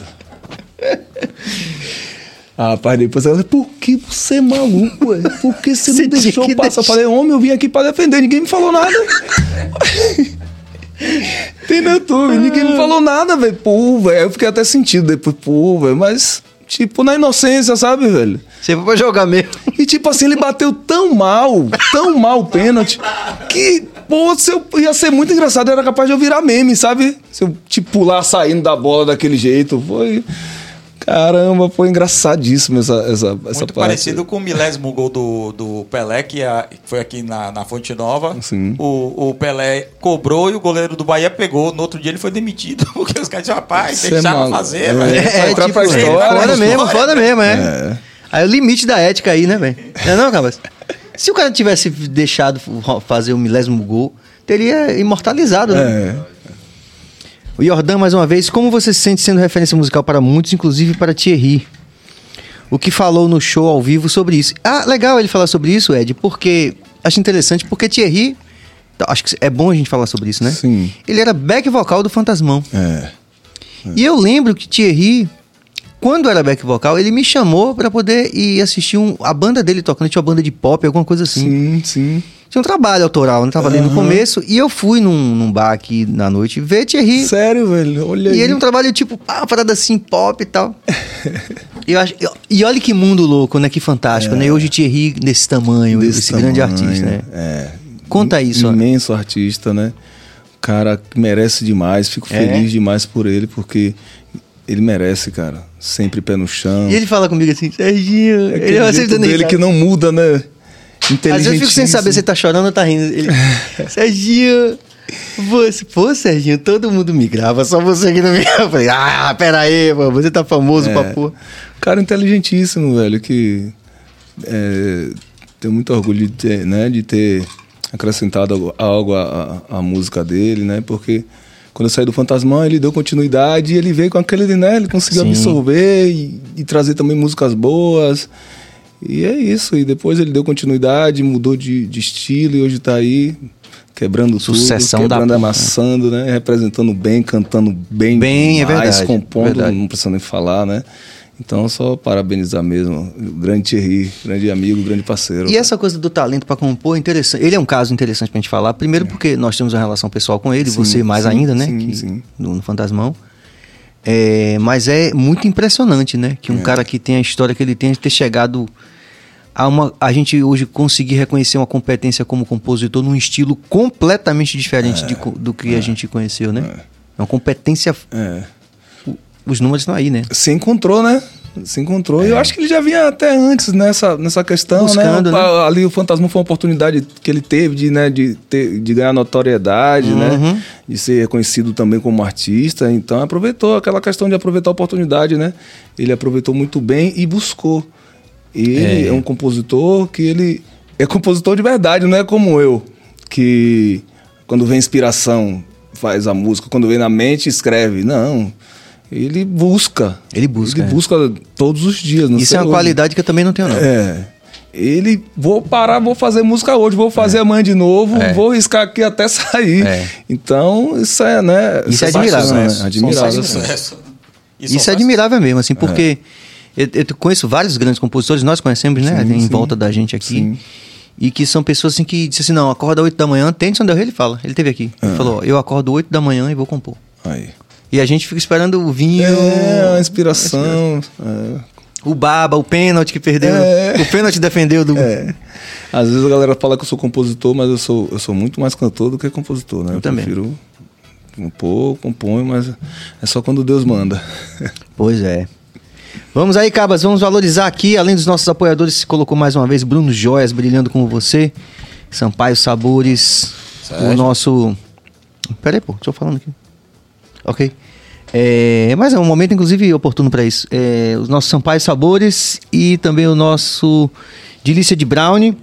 Ah, Rapaz, depois ela falou, por que você é maluco, ué? Por que você Você não deixou passar? Eu falei, homem, eu vim aqui pra defender, ninguém me falou nada. Tem no YouTube, ninguém me falou nada, velho. Pô, velho. Eu fiquei até sentido depois, pô, velho. Mas, tipo, na inocência, sabe, velho? Você foi pra jogar mesmo. E tipo assim, ele bateu tão mal, tão mal o pênalti, que, pô, se eu, ia ser muito engraçado, era capaz de eu virar meme, sabe? Se eu, tipo, pular saindo da bola daquele jeito. Foi. Caramba, foi engraçadíssimo essa, essa, essa Muito parte. parecido com o milésimo gol do, do Pelé, que a- que foi aqui na, na Fonte Nova. Sim. O, o Pelé cobrou e o goleiro do Bahia pegou. No outro dia ele foi demitido, porque os caras disseram, rapaz, Isso é deixaram maluco. fazer, É. velho. Vai entrar pra história, foda mesmo, foda mesmo, é. Aí o limite da ética aí, né, velho? Não é não, Cabas? Se o cara tivesse deixado fazer o milésimo gol, teria imortalizado, né? É. O Jordan, mais uma vez, como você se sente sendo referência musical para muitos, inclusive para Thierry? O que falou no show ao vivo sobre isso? Ah, legal ele falar sobre isso, Ed, porque acho interessante, porque Thierry, acho que é bom a gente falar sobre isso, né? Sim. Ele era back vocal do Fantasmão. É. E eu lembro que Thierry, quando era back vocal, ele me chamou pra poder ir assistir um- a banda dele tocando, tinha uma banda de pop, alguma coisa assim. Sim, sim. Tinha um trabalho autoral, não tava ali no começo, e eu fui num, num bar aqui na noite ver Thierry. Sério, velho. Olha aí. E ele um trabalho tipo, pá, uma parada assim, pop e tal. E eu acho, eu- e olha que mundo louco, né? Que fantástico, né? E hoje Thierry desse tamanho, É. Desse esse grande tamanho, artista, né? É. Conta isso, ó. Imenso artista, né? Cara merece demais. Fico É? feliz demais por ele, porque ele merece, cara. Sempre pé no chão. E ele fala comigo assim, Serginho, Aquele ele vai jeito dele que não muda, né? Às vezes eu fico sem saber se ele tá chorando ou tá rindo. Ele, Serginho, você, pô, Serginho, todo mundo me grava, só você que não me grava. Eu falei, ah, pera aí, mano, você tá famoso É. pra porra. Cara inteligentíssimo, velho, que é, tenho muito orgulho de ter, né, de ter acrescentado algo- à- à música dele, né? Porque quando eu saí do Fantasmão, ele deu continuidade e ele veio com aquele, né? Ele conseguiu Sim. absorver e, e trazer também músicas boas. E é isso. E depois ele deu continuidade, mudou de, de estilo e hoje tá aí quebrando Sucessão tudo, da quebrando, porra. amassando, né? Representando bem, cantando bem, Bem, é verdade, compondo, verdade. não precisa nem falar, né? Então, só parabenizar mesmo. Grande Thierry, grande amigo, grande parceiro. E essa coisa do talento pra compor é interessante. Ele é um caso interessante pra gente falar. Primeiro porque nós temos uma relação pessoal com ele, Sim, você mais sim, ainda, né? sim, que- sim. No, no Fantasmão. É, mas é muito impressionante, né? Que um É. cara que tem a história que ele tem de ter chegado a uma. A gente hoje conseguir reconhecer uma competência como compositor num estilo completamente diferente de co- do que a gente conheceu, né? É uma competência. É. Os números estão aí, né? Se encontrou, né? Se encontrou. E eu acho que ele já vinha até antes nessa, nessa questão, Buscando, né? né? Ali o Fantasma foi uma oportunidade que ele teve de, né, de, ter, de ganhar notoriedade, Uhum. né? De ser reconhecido também como artista. Então aproveitou aquela questão de aproveitar a oportunidade, né? Ele aproveitou muito bem e buscou. Ele É. é, um compositor que ele é compositor de verdade, não é como eu, que quando vem inspiração faz a música, quando vem na mente escreve. Não. Ele busca. Ele busca, Ele é. busca todos os dias. não Isso sei é uma hoje. qualidade que eu também não tenho, não. É. Ele, vou parar, vou fazer música hoje, vou fazer amanhã de novo, É. vou riscar aqui até sair. É. Então, isso é, né? Isso é bacana, admirável. né? Admirável. Sucesso. E Isso é faz admirável mesmo, assim, porque eu, eu conheço vários grandes compositores, nós conhecemos, né? Sim, em sim. volta da gente aqui. Sim. E que são pessoas assim que dizem assim, não, acorda 8 da manhã, tem Del Rey, ele fala. Ele teve aqui. Ele falou, ó, eu acordo 8 da manhã e vou compor. Aí. E a gente fica esperando o vinho, É, uma inspiração. É. o baba, o pênalti que perdeu. É. O pênalti defendeu do. É. Às vezes a galera fala que eu sou compositor, mas eu sou, eu sou muito mais cantor do que compositor, né? Eu Eu, também. prefiro compor, componho, mas é só quando Deus manda. Pois é. Vamos aí, Cabas, vamos valorizar aqui, além dos nossos apoiadores, se colocou mais uma vez Bruno Joias brilhando com você, Sampaio Sabores, o nosso. Pera aí, pô, tô falando aqui. Ok. É, mas é um momento, inclusive, oportuno para isso. É, os nossos Sampaio Sabores e também o nosso Delícia de Brownie.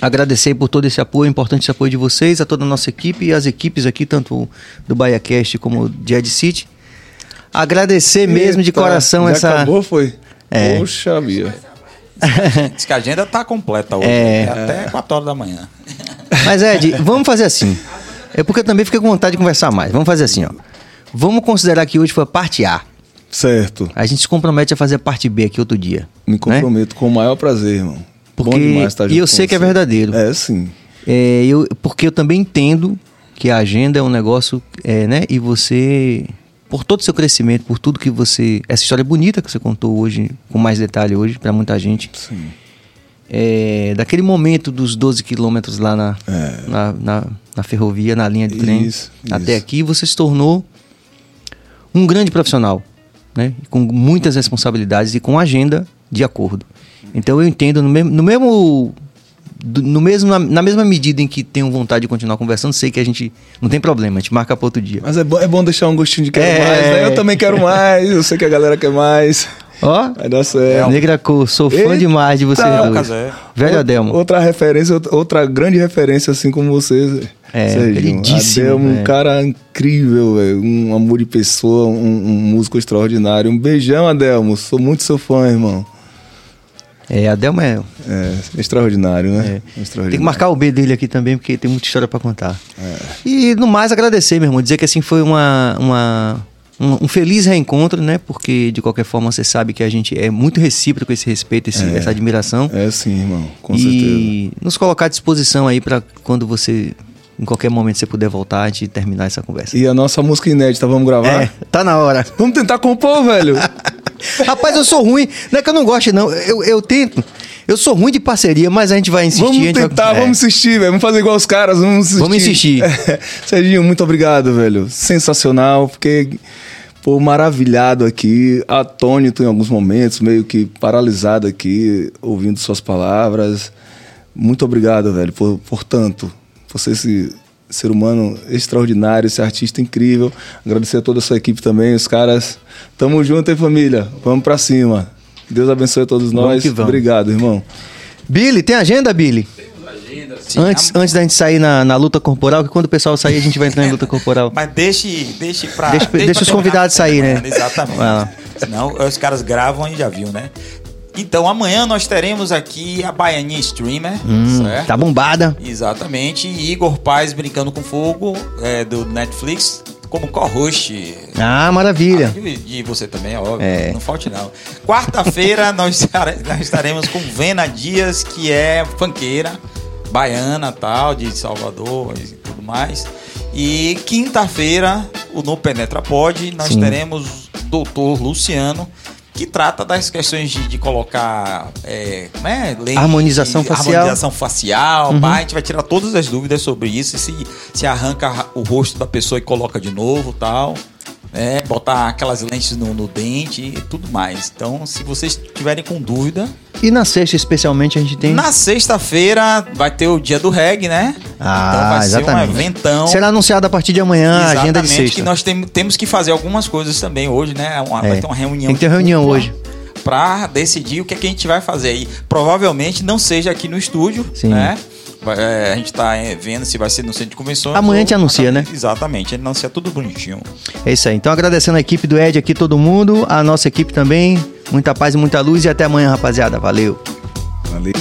Agradecer por todo esse apoio, importante esse apoio de vocês, a toda a nossa equipe e as equipes aqui, tanto do BahiaCast como de Ed City. Agradecer mesmo de coração já essa. Acabou, foi? É. Poxa vida. Diz que a agenda tá completa hoje. É. né? Até 4 horas da manhã. Mas, Ed, vamos fazer assim. É porque eu também fiquei com vontade de conversar mais. Vamos fazer assim, ó. Vamos considerar que hoje foi a parte A. Certo. A gente se compromete a fazer a parte B aqui outro dia. Me né? comprometo com o maior prazer, irmão. Porque- Bom demais estar e junto eu com sei que é você. verdadeiro. É, sim. É, eu, porque eu também entendo que a agenda é um negócio, é, né? E você, por todo o seu crescimento, por tudo que você. Essa história bonita que você contou hoje, com mais detalhe hoje, pra muita gente. Sim. É, daquele momento dos 12 quilômetros lá na, É. na, na, na ferrovia, na linha de trem, Isso, até isso. aqui, você se tornou um grande profissional, né? Com muitas responsabilidades e com agenda de acordo. Então eu entendo no mesmo, no mesmo, no mesmo na, na mesma medida em que tenho vontade de continuar conversando, sei que a gente não tem problema, a gente marca para outro dia. Mas é bom, é bom deixar um gostinho de quero É. mais, né? Eu também quero mais, eu sei que a galera quer mais. Ó, Vai dar certo. Negra Cor, sou fã Eita! demais de vocês dois. Casé. Velho Adelmo. Outra referência, outra- grande referência, assim como você, É, queridíssimo, Adelmo, é. um cara incrível, velho. Um amor de pessoa, um, um músico extraordinário. Um beijão, Adelmo. Sou muito seu fã, irmão. É, Adelmo é, É, extraordinário, né? É. Extraordinário. Tem que marcar o B dele aqui também, porque tem muita história pra contar. É. E no mais, agradecer, meu irmão. Dizer que assim foi uma, uma, um, um feliz reencontro, né? Porque de qualquer forma você sabe que a gente é muito recíproco esse respeito, esse- É. essa admiração. É sim, irmão. Com e certeza. nos colocar à disposição aí pra quando você, em qualquer momento, você puder voltar, gente terminar essa conversa. E a nossa música inédita, vamos gravar? É, tá na hora. Vamos tentar compor, velho. Rapaz, eu sou ruim. Não é que eu não gosto, não. Eu, eu tento. Eu sou ruim de parceria, mas a gente vai insistir. Vamos gente vai- tentar, É. vamos insistir, velho. Vamos fazer igual os caras, vamos insistir. Vamos insistir. Serginho, muito obrigado, velho. Sensacional. Fiquei pô, maravilhado aqui, atônito em alguns momentos, meio que paralisado aqui, ouvindo suas palavras. Muito obrigado, velho, por, por tanto. Ser esse ser humano extraordinário, esse artista incrível. Agradecer a toda a sua equipe também, os caras. Tamo junto, hein, família? Vamos pra cima. Deus abençoe a todos Vamos nós. que vamos. Obrigado, irmão. Billy, tem agenda, Billy? Sim, Antes, a- antes da gente sair na, na luta corporal, que quando o pessoal sair, a gente vai entrar em luta corporal. Mas deixe, deixe pra. Deixa- deixa pra os convidados sair, né? Exatamente. Senão os caras gravam e já viu, né? Então amanhã nós teremos aqui a Baianinha Streamer, Hum, certo? tá bombada. Exatamente. E Igor Paz brincando com fogo é, do Netflix como co-host. Ah, maravilha. E de você também, é óbvio. É. Não falte, não. Quarta-feira nós, estar- nós estaremos com Vena Dias, que é funkeira, baiana tal, de Salvador e tudo mais. E quinta-feira, o No Penetra Pod, nós Sim. teremos doutor Luciano, que trata das questões de, de colocar é, como é? Lente, Harmonização facial. harmonização facial. Uhum. pá, a gente vai tirar todas as dúvidas sobre isso. e Se, se arranca o rosto da pessoa e coloca de novo tal. Né? botar aquelas lentes no, no dente e tudo mais. Então, se vocês tiverem com dúvida, E na sexta, especialmente, a gente tem. na sexta-feira vai ter o dia do reggae, né? Ah, então vai exatamente. ser um eventão. Será anunciado a partir de amanhã a agenda de Exatamente, sexta. que nós tem- temos que fazer algumas coisas também hoje, né? Uma- É. Vai ter uma reunião. Tem que ter reunião hoje. Pra decidir o que, é que a gente vai fazer. E provavelmente não seja aqui no estúdio, Sim. né? Vai- é, a gente tá é, vendo se vai ser no centro de convenções. Amanhã a ou- gente anuncia, né? Exatamente, ele anuncia tudo bonitinho. É isso aí. Então, agradecendo a equipe do Ed aqui, todo mundo, a nossa equipe também. Muita paz e muita luz. E até amanhã, rapaziada. Valeu. Valeu.